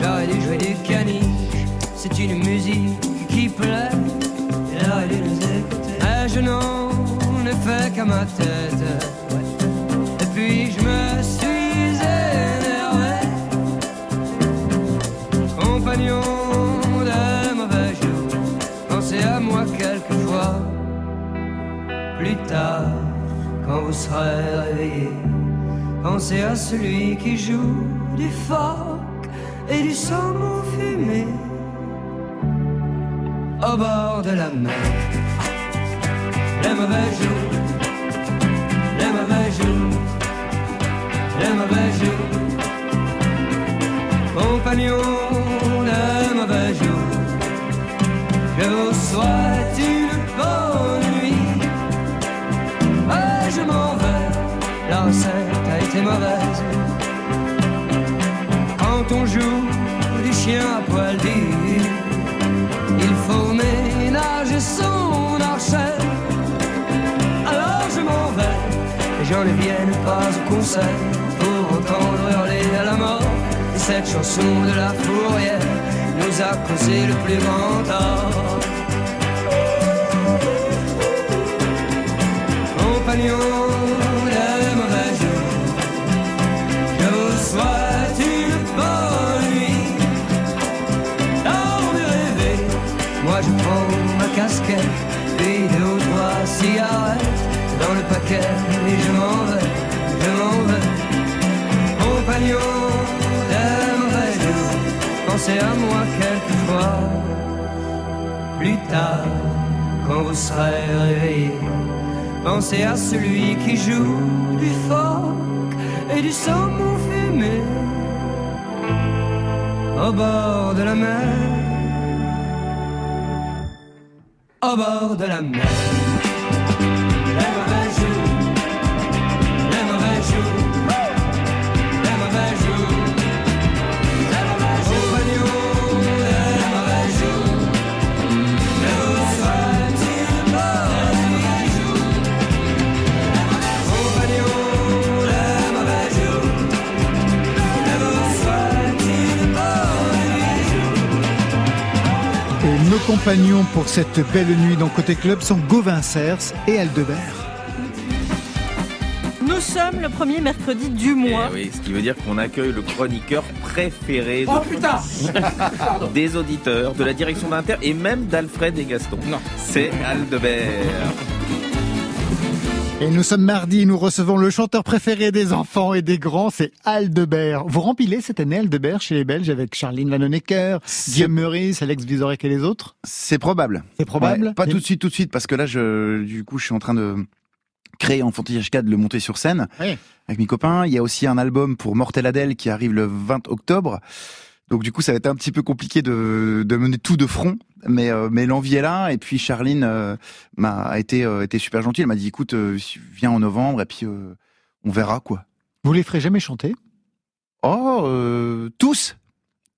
J'aurais dû jouer du caniche. C'est une musique qui plaît. J'aurais dû nous écouter. Mais je n'en ai fait qu'à ma tête. Et puis je me suis énervé. Compagnon quelquefois. Plus tard, quand vous serez réveillé, pensez à celui qui joue du phoque et du saumon fumé au bord de la mer. Les mauvais jours, les mauvais jours, les mauvais jours, compagnons, Je vous souhaite une bonne nuit? Ah, je m'en vais, recette a été mauvaise. Quand on joue du chien à poil dur, il faut ménager son archet. Alors je m'en vais, et j'en ne vienne pas au concert pour entendre hurler à la mort cette chanson de la fourrière nous a causé le plus grand tort. Compagnon des mauvais jours, je vous souhaite une bonne nuit. Dans mes rêves, moi je prends ma casquette, et deux ou trois cigarettes dans le paquet, et je m'en vais, je m'en vais. Compagnon pensez à moi quelquefois. Plus tard, quand vous serez réveillé, pensez à celui qui joue du phoque et du saumon fumé au bord de la mer. Au bord de la mer. Compagnons pour cette belle nuit dans Côté Club sont Gauvin Cers et Aldebert. Nous sommes le premier mercredi du mois. Eh oui, ce qui veut dire qu'on accueille le chroniqueur préféré de- Oh, putain des auditeurs, de la direction d'Inter et même d'Alfred et Gaston. Non. C'est Aldebert. Et nous sommes mardi, nous recevons le chanteur préféré des enfants et des grands, c'est Aldebert. Vous rempilez cette année Aldebert chez les Belges avec Charline Vanhoenacker, Guillaume Meurice, Alex Vizorek et les autres? C'est probable. C'est probable? Ouais, pas tout de suite, tout de suite, parce que là, je, du coup, je suis en train de créer Enfantillage 4, de le monter sur scène avec mes copains. Il y a aussi un album pour Mortel Adèle qui arrive le 20 octobre. Donc du coup, ça va être un petit peu compliqué de, de mener tout de front, mais euh, mais l'envie est là. Et puis Charline euh, m'a a été euh, été super gentille. Elle m'a dit écoute, euh, viens en novembre et puis euh, on verra quoi. Vous les ferez jamais chanter? Oh, euh, tous,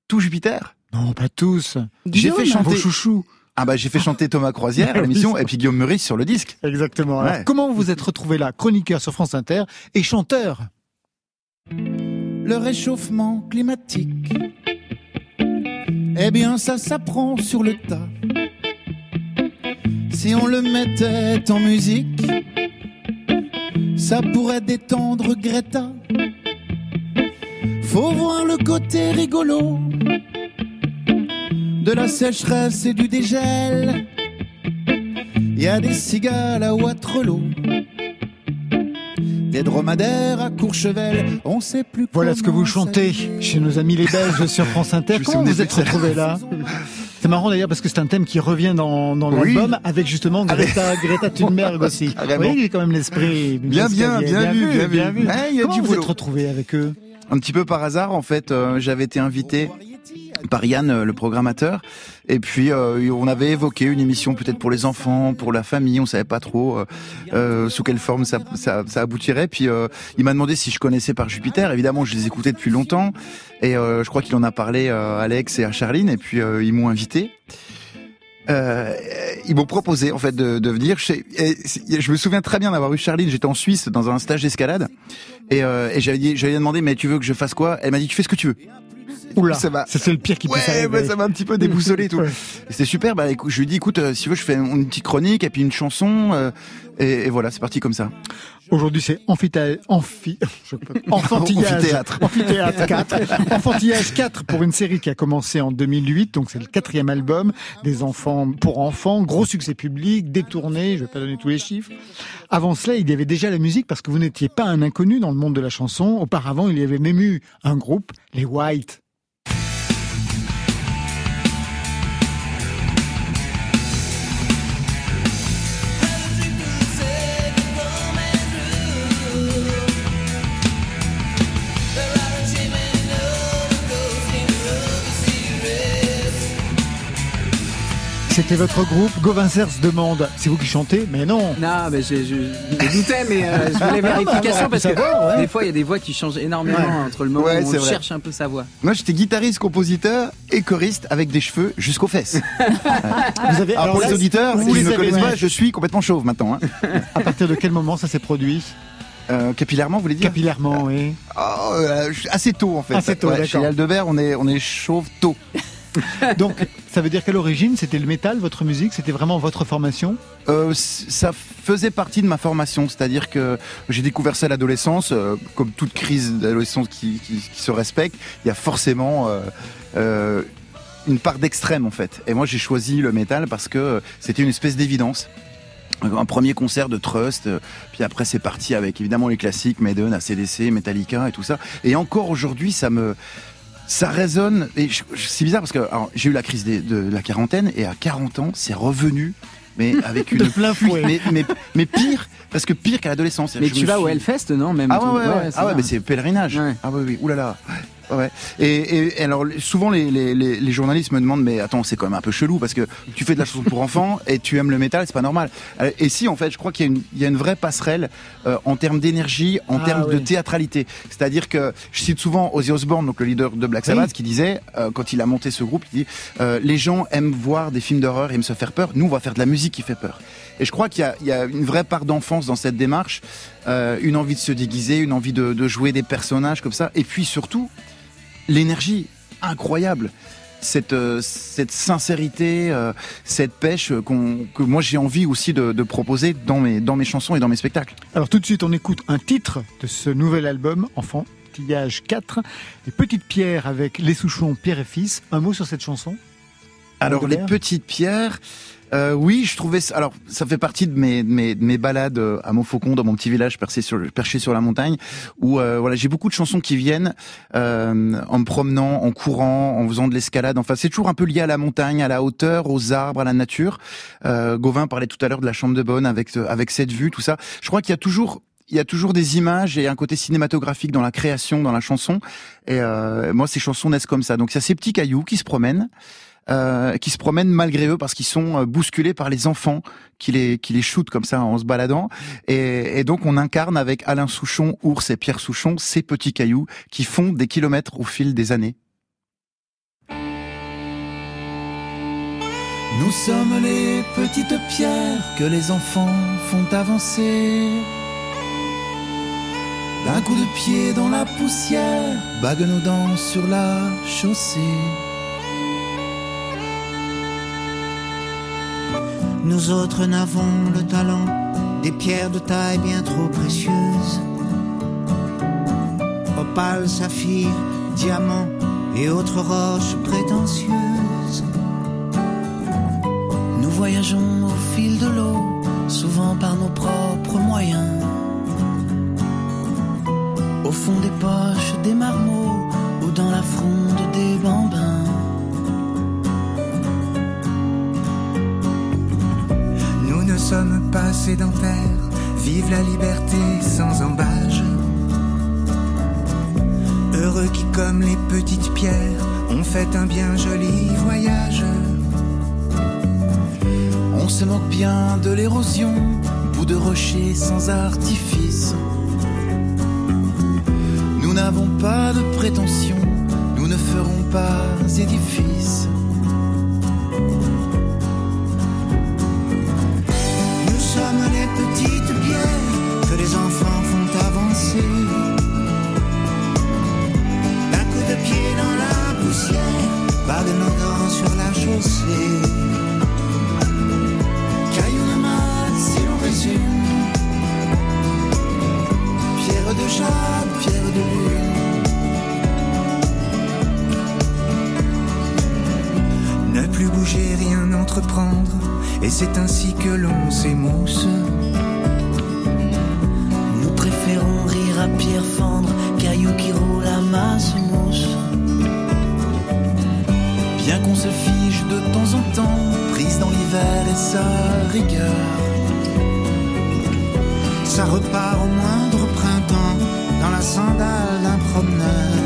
tout Jupiter. Non, pas tous. J'ai fait chanter Vos chouchous. Ah bah j'ai fait chanter Thomas Croisière à l'émission et puis Guillaume Meurice sur le disque. Exactement. Alors, comment vous vous êtes retrouvé là Chroniqueur sur France Inter et chanteur le réchauffement climatique. Eh bien, ça s'apprend sur le tas. Si on le mettait en musique, ça pourrait détendre Greta. Faut voir le côté rigolo de la sécheresse et du dégel. Y a des cigales à Waterloo. Des dromadaires à Courchevel, on sait plus Voilà ce que vous chantez chez nos amis les Belges sur France Inter. Comment vous êtes retrouvés là C'est marrant d'ailleurs parce que c'est un thème qui revient dans, dans Oui. l'album avec justement Greta, Greta Thunberg aussi. Oui, il y a quand même l'esprit. Bien, bien, bien vu, bien vu. Ouais, il y a Comment du vous boulot. êtes retrouvés avec eux? Un petit peu par hasard, en fait, euh, j'avais été invité par Yann, euh, le programmateur, et puis euh, on avait évoqué une émission peut-être pour les enfants, pour la famille, on savait pas trop euh, euh, sous quelle forme ça, ça, ça aboutirait. Puis euh, il m'a demandé si je connaissais par Jupiter. Évidemment, je les écoutais depuis longtemps, et euh, je crois qu'il en a parlé à Alex et à Charline, et puis ils m'ont invité. Euh, ils m'ont proposé en fait de, de venir. Je, je me souviens très bien d'avoir eu Charline. J'étais en Suisse dans un stage d'escalade et, euh, et j'avais demandé mais tu veux que je fasse quoi? Elle m'a dit tu fais ce que tu veux. Oula, Ça va. c'est le pire qui puisse Ouais, arriver. bah, ça m'a un petit peu déboussolé et tout. Ouais. C'était super. Bah écoute, je lui dit écoute, euh, si tu veux, je fais une petite chronique et puis une chanson. euh, et, et voilà, c'est parti comme ça. Aujourd'hui, c'est amphithéâtre, amphi, enfantillage, Amphithéâtre. amphithéâtre 4, enfantillage 4 pour une série qui a commencé en 2008, donc c'est le quatrième album des enfants pour enfants, gros succès public, détourné, je vais pas donner tous les chiffres. Avant cela, il y avait déjà la musique parce que vous n'étiez pas un inconnu dans le monde de la chanson. Auparavant, il y avait même eu un groupe, les White. C'était votre groupe. Gauvin Cers demande, c'est vous qui chantez Mais non. Non, mais je, je, je doutais, mais euh, je voulais Ah, vérification bah, parce que savoir, ouais. des fois il y a des voix qui changent énormément Ouais. entre le moment Ouais, où on cherche un peu sa voix. Moi, j'étais guitariste, compositeur et choriste avec des cheveux jusqu'aux fesses. Vous avez, Alors, alors pour là, les auditeurs, vous les ne me connaissent pas, je suis complètement chauve maintenant. Hein. À partir de quel moment ça s'est produit? Euh, capillairement, vous voulez dire? Capillairement, oui. Oh, euh, assez tôt en fait. Assez tôt, Ouais, Chez. Aldebert, on est on est chauve tôt. Donc, ça veut dire qu'à l'origine, c'était le métal, votre musique, c'était vraiment votre formation Euh, ça faisait partie de ma formation, c'est-à-dire que j'ai découvert ça à l'adolescence, euh, comme toute crise d'adolescence qui, se respecte, il y a forcément euh, une part d'extrême en fait. Et moi j'ai choisi le métal parce que c'était une espèce d'évidence. Un premier concert de Trust, puis après c'est parti avec évidemment les classiques, Maiden, ACDC, Metallica et tout ça. Et encore aujourd'hui, ça me, ça résonne. Et c'est bizarre parce que j'ai eu la crise de la quarantaine et à 40 ans, c'est revenu, mais avec une De plein fouet. mais, mais, mais pire, parce que pire qu'à l'adolescence. Mais tu vas suis- au Hellfest, non même ah ouais, ouais, ouais. ah ouais, mais c'est pèlerinage. Ouais. Ah oui, oui, oulala. Ouais. Et, et, alors, souvent, les, les, les, les journalistes me demandent, mais attends, c'est quand même un peu chelou parce que tu fais de la chanson pour enfants et tu aimes le métal, c'est pas normal. Euh, Et si, en fait, je crois qu'il y, a une- il y a une vraie passerelle euh, en termes d'énergie, en Ah termes de théâtralité. C'est-à-dire que je cite souvent Ozzy Osbourne, donc le leader de Black Sabbath, qui disait, euh, quand il a monté ce groupe, il dit, euh, les gens aiment voir des films d'horreur et aiment se faire peur. Nous, on va faire de la musique qui fait peur. Et je crois qu'il y y a une vraie part d'enfance dans cette démarche, euh, une envie de se déguiser, une envie de, de jouer des personnages comme ça, et puis surtout l'énergie incroyable. cette euh, cette sincérité, euh, cette pêche qu'on que moi j'ai envie aussi de, de proposer dans mes dans mes chansons et dans mes spectacles. Alors tout de suite, on écoute un titre de ce nouvel album, Enfantillage 4, Les Petites Pierres avec les Souchons, Pierre et Fils. Un mot sur cette chanson Alors les petites pierres, euh, oui, je trouvais. ça- Alors ça fait partie de mes de mes, de mes balades euh, à Montfaucon, dans mon petit village perché sur perché sur la montagne, où euh, voilà j'ai beaucoup de chansons qui viennent euh, en me promenant, en courant, en faisant de l'escalade. Enfin c'est toujours un peu lié à la montagne, à la hauteur, aux arbres, à la nature. Euh, Gauvin parlait tout à l'heure de la chambre de bonne avec euh, avec cette vue, tout ça. Je crois qu'il y a toujours il y a toujours des images et un côté cinématographique dans la création, dans la chanson. Et moi, ces chansons naissent comme ça. Donc, il y a ces petits cailloux qui se promènent, euh, qui se promènent malgré eux parce qu'ils sont euh, bousculés par les enfants qui les qui les shootent comme ça en se baladant. Et, et donc, on incarne avec Alain Souchon, Ours et Pierre Souchon ces petits cailloux qui font des kilomètres au fil des années. Nous sommes les petites pierres que les enfants font avancer. D'un coup de pied dans la poussière, bague nos dents sur la chaussée. Nous autres n'avons le talent des pierres de taille bien trop précieuses. Opale, saphir, diamant et autres roches prétentieuses. Nous voyageons au fil de l'eau, souvent par nos propres moyens. Au fond des poches des marmots ou dans la fronde des bambins. Pas sédentaires, vive la liberté sans embâge. Heureux qui, comme les petites pierres, ont fait un bien joli voyage. On se moque bien de l'érosion, bout de rocher sans artifice. Nous n'avons pas de prétention, nous ne ferons pas édifice. Et c'est ainsi que l'on s'émousse. Nous préférons rire à pierre fendre, caillou qui roule à masse mousse. Bien qu'on se fige de temps en temps, prise dans l'hiver et sa rigueur. Ça repart au moindre printemps dans la sandale d'un promeneur.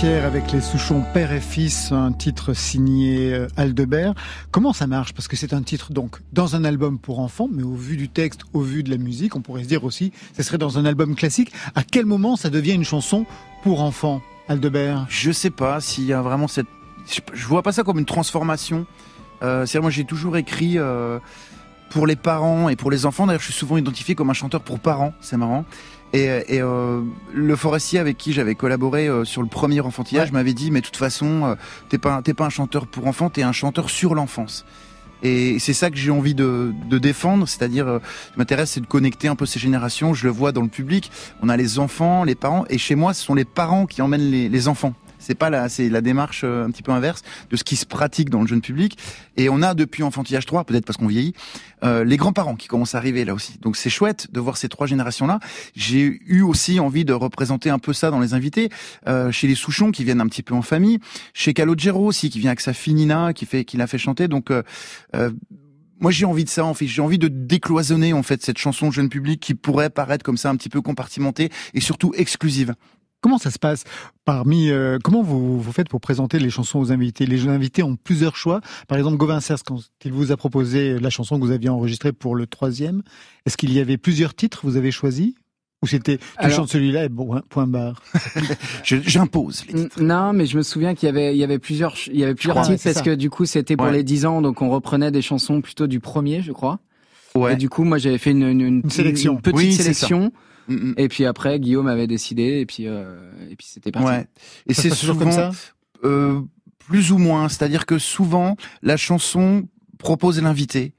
Pierres avec les Souchons père et fils, un titre signé euh, Aldebert. Comment ça marche? Parce que c'est un titre donc dans un album pour enfants, mais au vu du texte, au vu de la musique, on pourrait se dire aussi, ce serait dans un album classique. À quel moment ça devient une chanson pour enfants, Aldebert? Je sais pas s'il y a vraiment cette. Je, je vois pas ça comme une transformation. Euh, c'est moi j'ai toujours écrit euh, pour les parents et pour les enfants. D'ailleurs, je suis souvent identifié comme un chanteur pour parents. C'est marrant. Et, et euh, le forestier avec qui j'avais collaboré euh, sur le premier enfantillage m'avait dit mais de toute façon euh, t'es pas t'es pas un chanteur pour enfants, t'es un chanteur sur l'enfance. Et c'est ça que j'ai envie de, de défendre, c'est-à-dire, euh, ce qui m'intéresse, c'est de connecter un peu ces générations. Je le vois dans le public. On a les enfants, les parents, et chez moi, ce sont les parents qui emmènent les, les enfants. C'est pas la, c'est la démarche euh, un petit peu inverse de ce qui se pratique dans le jeune public. Et on a depuis Enfantillage 3, peut-être parce qu'on vieillit, euh, les grands-parents qui commencent à arriver là aussi. Donc c'est chouette de voir ces trois générations-là. J'ai eu aussi envie de représenter un peu ça dans les invités, euh, chez les Souchons qui viennent un petit peu en famille, chez Calogero aussi qui vient avec sa fille Nina qui fait, qui l'a fait chanter. Donc euh, euh, moi j'ai envie de ça en fait, j'ai envie de décloisonner en fait cette chanson jeune public qui pourrait paraître comme ça un petit peu compartimentée et surtout exclusive. Comment ça se passe parmi euh, Comment vous, vous faites pour présenter les chansons aux invités Les invités ont plusieurs choix. Par exemple, Gauvin Cers, quand il vous a proposé la chanson que vous aviez enregistrée pour le troisième, est-ce qu'il y avait plusieurs titres vous avez choisi Ou c'était tu Alors- chantes celui-là et bon, point barre J'impose. Non, mais je me souviens qu'il y avait, il y avait plusieurs, il y avait plusieurs titres parce ça. que du coup c'était pour Ouais. les 10 ans, donc on reprenait des chansons plutôt du premier, je crois. Ouais. Et du coup, moi j'avais fait une, une, une- sélection. une petite Oui, sélection. Mm. Et puis après, Guillaume avait décidé, et puis euh, et puis c'était parti. Ouais. Et Ça se c'est passe toujours souvent comme ça euh, plus ou moins, c'est-à-dire que souvent la chanson propose l'invité.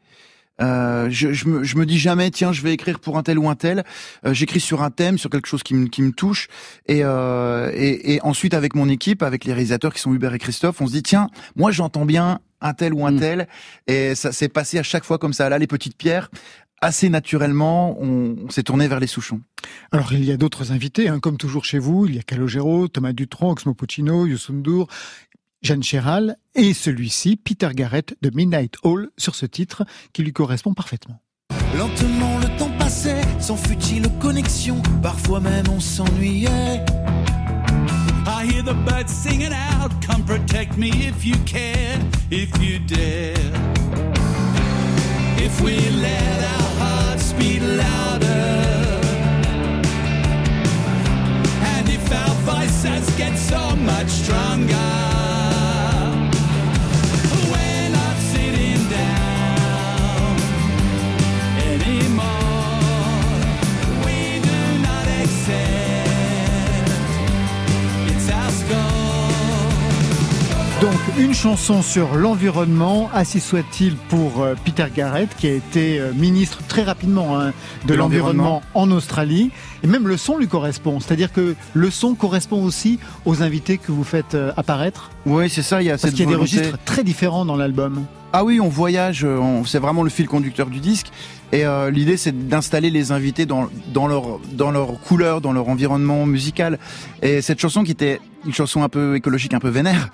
Euh, je, je, me, je me dis jamais tiens je vais écrire pour un tel ou un tel Euh, j'écris sur un thème sur quelque chose qui me qui me touche et, euh, et et ensuite avec mon équipe avec les réalisateurs qui sont Hubert et Christophe on se dit tiens moi j'entends bien un tel ou un Mm. tel et ça s'est passé à chaque fois comme ça là les petites pierres assez naturellement on, on s'est tourné vers les Souchons Alors, il y a d'autres invités, hein, comme toujours chez vous. Il y a Calogero, Thomas Dutronc, Oxmo Puccino, Youssou N'Dour, Jeanne Chéral et celui-ci, Peter Garrett de Midnight Hall, sur ce titre qui lui correspond parfaitement. Lentement le temps passait, sans futile connexion, parfois même on s'ennuyait. I hear the birds singing out, come protect me if you can, if you dare. So much stronger, Donc, une chanson sur l'environnement, ainsi soit-il pour euh, Peter Garrett, qui a été euh, ministre très rapidement hein, de, De l'environnement en Australie. Et même le son lui correspond. C'est-à-dire que le son correspond aussi aux invités que vous faites euh, apparaître. oui c'est ça il y a Parce cette qu'il y a des registres très différents dans l'album. Ah oui, on voyage, on- c'est vraiment le fil conducteur du disque. Et euh, l'idée, c'est d'installer les invités dans, dans, leur, dans leur couleur, dans leur environnement musical. Et cette chanson, qui était une chanson un peu écologique, un peu vénère,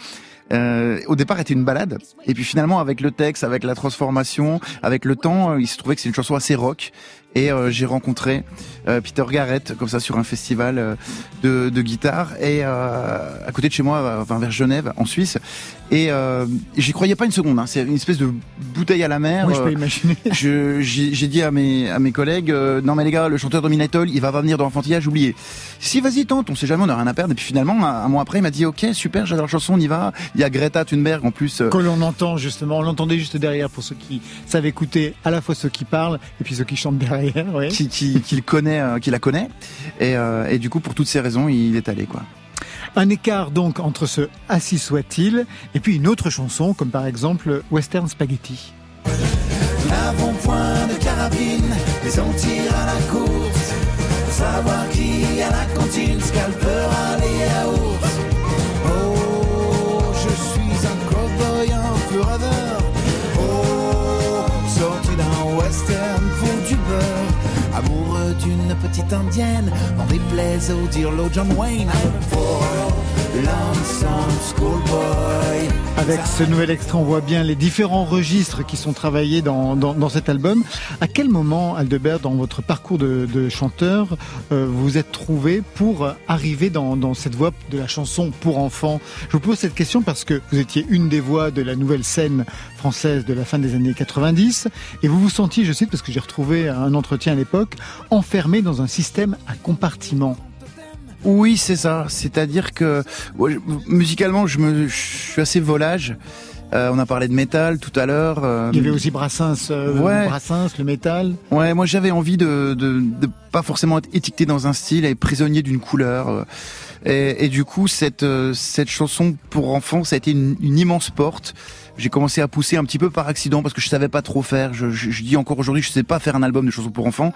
euh, au départ était une balade. Et puis finalement, avec le texte, avec la transformation, avec le temps, euh, il se trouvait que c'est une chanson assez rock. Et euh, j'ai rencontré euh, Peter Garrett, comme ça, sur un festival euh, de, de guitare, et euh, à côté de chez moi, enfin vers Genève, en Suisse. Et euh, j'y croyais pas une seconde. Hein. C'est une espèce de bouteille à la mer. Moi, je Euh, peux imaginer. je- j'ai dit à mes à mes collègues euh, non mais les gars le chanteur de Minatol il va pas venir dans l'enfantillage oubliez si vas-y tente on sait jamais on a rien à perdre et puis finalement un, un mois après il m'a dit ok super j'adore la chanson on y va il y a Greta Thunberg en plus euh, Que l'on entend justement, on l'entendait juste derrière pour ceux qui savent écouter à la fois ceux qui parlent et puis ceux qui chantent derrière. ouais. qui, qui, qui le connaît euh, qui la connaît et, euh, et du coup pour toutes ces raisons il est allé quoi Un écart donc entre ce Assis soit-il et puis une autre chanson comme par exemple Western Spaghetti. L'avant-point de carabine, les on tire à la course. Pour savoir qui à la cantine scalpera les yaourts. Petite indienne. N'en déplaise au John Wayne. Avec ce nouvel extrait, on voit bien les différents registres qui sont travaillés dans, dans, dans cet album. À quel moment, Aldebert, dans votre parcours de, de chanteur, euh, vous vous êtes trouvé pour arriver dans, dans cette voie de la chanson pour enfants? Je vous pose cette question parce que vous étiez une des voix de la nouvelle scène française de la fin des années 90 et vous vous sentiez, je sais, parce que j'ai retrouvé un entretien à l'époque, enfermé dans un système à compartiments. Oui, c'est ça. C'est-à-dire que musicalement, je, me, je suis assez volage. Euh, on a parlé de métal tout à l'heure. euh, Il y avait aussi Brassens, euh, Ouais. Brassens, le métal. Ouais, moi j'avais envie de, de, de pas forcément être étiqueté dans un style et prisonnier d'une couleur. Et, et du coup, cette, euh, cette chanson pour enfants, ça a été une, une immense porte. J'ai commencé à pousser un petit peu par accident parce que je savais pas trop faire. Je, je, je dis encore aujourd'hui, je sais pas faire un album de chansons pour enfants.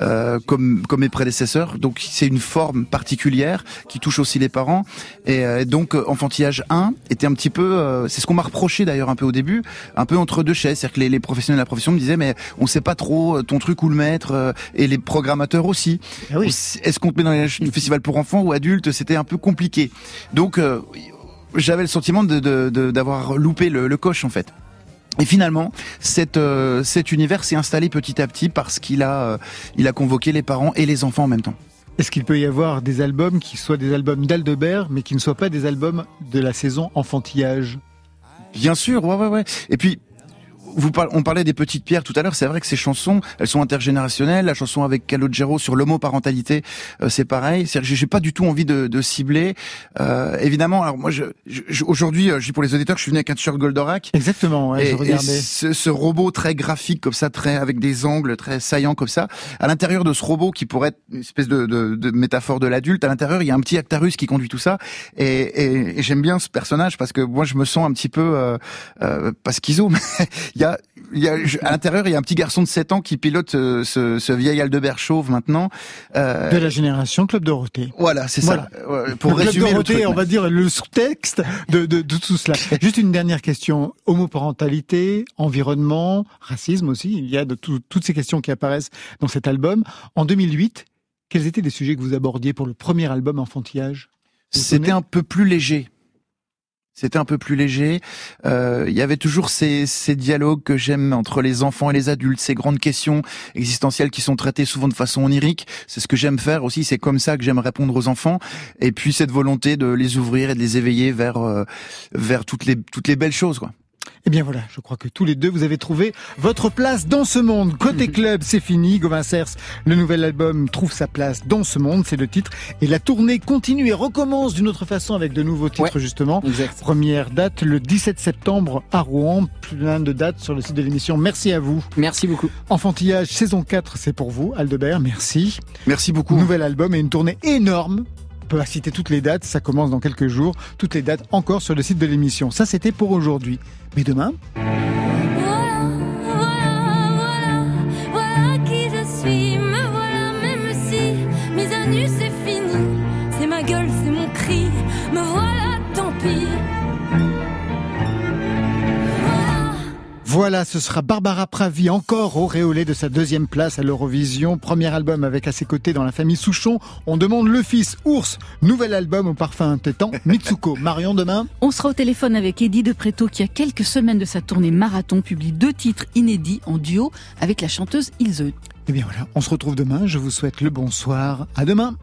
Euh, comme comme mes prédécesseurs, donc c'est une forme particulière qui touche aussi les parents. Et euh, donc euh, enfantillage 1 était un petit peu, euh, c'est ce qu'on m'a reproché d'ailleurs un peu au début, un peu entre deux chaises, c'est-à-dire que les, les professionnels de la profession me disaient mais on sait pas trop euh, ton truc où le mettre, euh, et les programmateurs aussi. Est-ce qu'on te met dans les festivals pour enfants ou adultes? C'était un peu compliqué. Donc euh, j'avais le sentiment de- de- de- d'avoir loupé le, le coche en fait. Et finalement, cet, euh, cet univers s'est installé petit à petit parce qu'il a, euh, il a convoqué les parents et les enfants en même temps. Est-ce qu'il peut y avoir des albums qui soient des albums d'Aldebert, mais qui ne soient pas des albums de la saison enfantillage? Bien sûr, ouais, ouais, ouais. Et puis, vous par- on parlait des petites pierres tout à l'heure. C'est vrai que ces chansons, elles sont intergénérationnelles. La chanson avec Calogero sur l'homoparentalité, euh, c'est pareil. C'est j'ai pas du tout envie de, de cibler. Euh, évidemment, alors moi, je, je- aujourd'hui, euh, je dis pour les auditeurs, je suis venu avec un t-shirt Goldorak. Exactement, ouais, et, je et regardais. ce, ce robot très graphique comme ça, très avec des angles très saillants comme ça. À l'intérieur de ce robot qui pourrait être une espèce de, de, de métaphore de l'adulte, à l'intérieur il y a un petit Actarus qui conduit tout ça. Et, et, et j'aime bien ce personnage parce que moi je me sens un petit peu euh, euh, pas schizo, mais il y a il y a, à l'intérieur, il y a un petit garçon de 7 ans qui pilote euh, ce, ce vieil Aldebert chauve maintenant. Euh, De la génération Club Dorothée. Voilà, c'est Voilà. ça. Ouais, Pour le Club résumer le Dorothée, truc. on va dire le sous-texte de, de, de tout cela. Juste une dernière question. Homoparentalité, environnement, racisme aussi. Il y a de tout- toutes ces questions qui apparaissent dans cet album. En 2008, quels étaient les sujets que vous abordiez pour le premier album Enfantillage? C'était un peu plus léger. C'était un peu plus léger. Euh, Il y avait toujours ces, ces dialogues que j'aime entre les enfants et les adultes, ces grandes questions existentielles qui sont traitées souvent de façon onirique. C'est ce que j'aime faire aussi. C'est comme ça que j'aime répondre aux enfants. Et puis cette volonté de les ouvrir et de les éveiller vers euh, vers toutes les toutes les belles choses, quoi. Eh bien voilà, je crois que tous les deux, vous avez trouvé votre place dans ce monde. Côté club, c'est fini. Gauvin Cers, le nouvel album trouve sa place dans ce monde, c'est le titre. Et la tournée continue et recommence d'une autre façon avec de nouveaux titres, justement. Première date, le 17 septembre à Rouen. Plein de dates sur le site de l'émission. Merci à vous. Merci beaucoup. Enfantillage, saison 4, c'est pour vous. Aldebert, merci. Merci beaucoup. Nouvel album et une tournée énorme. On peut citer toutes les dates, ça commence dans quelques jours. Toutes les dates encore sur le site de l'émission. Ça, c'était pour aujourd'hui. Mais demain, Voilà, ce sera Barbara Pravi, encore auréolée de sa deuxième place à l'Eurovision. Premier album avec à ses côtés dans la famille Souchon. On demande le fils, Ours. Nouvel album au parfum tétan, Mitsuko. Marion, demain? On sera au téléphone avec Eddie de Préto qui, a quelques semaines de sa tournée marathon, publie deux titres inédits en duo avec la chanteuse Ilse. Eh bien voilà, on se retrouve demain. Je vous souhaite le bonsoir. À demain.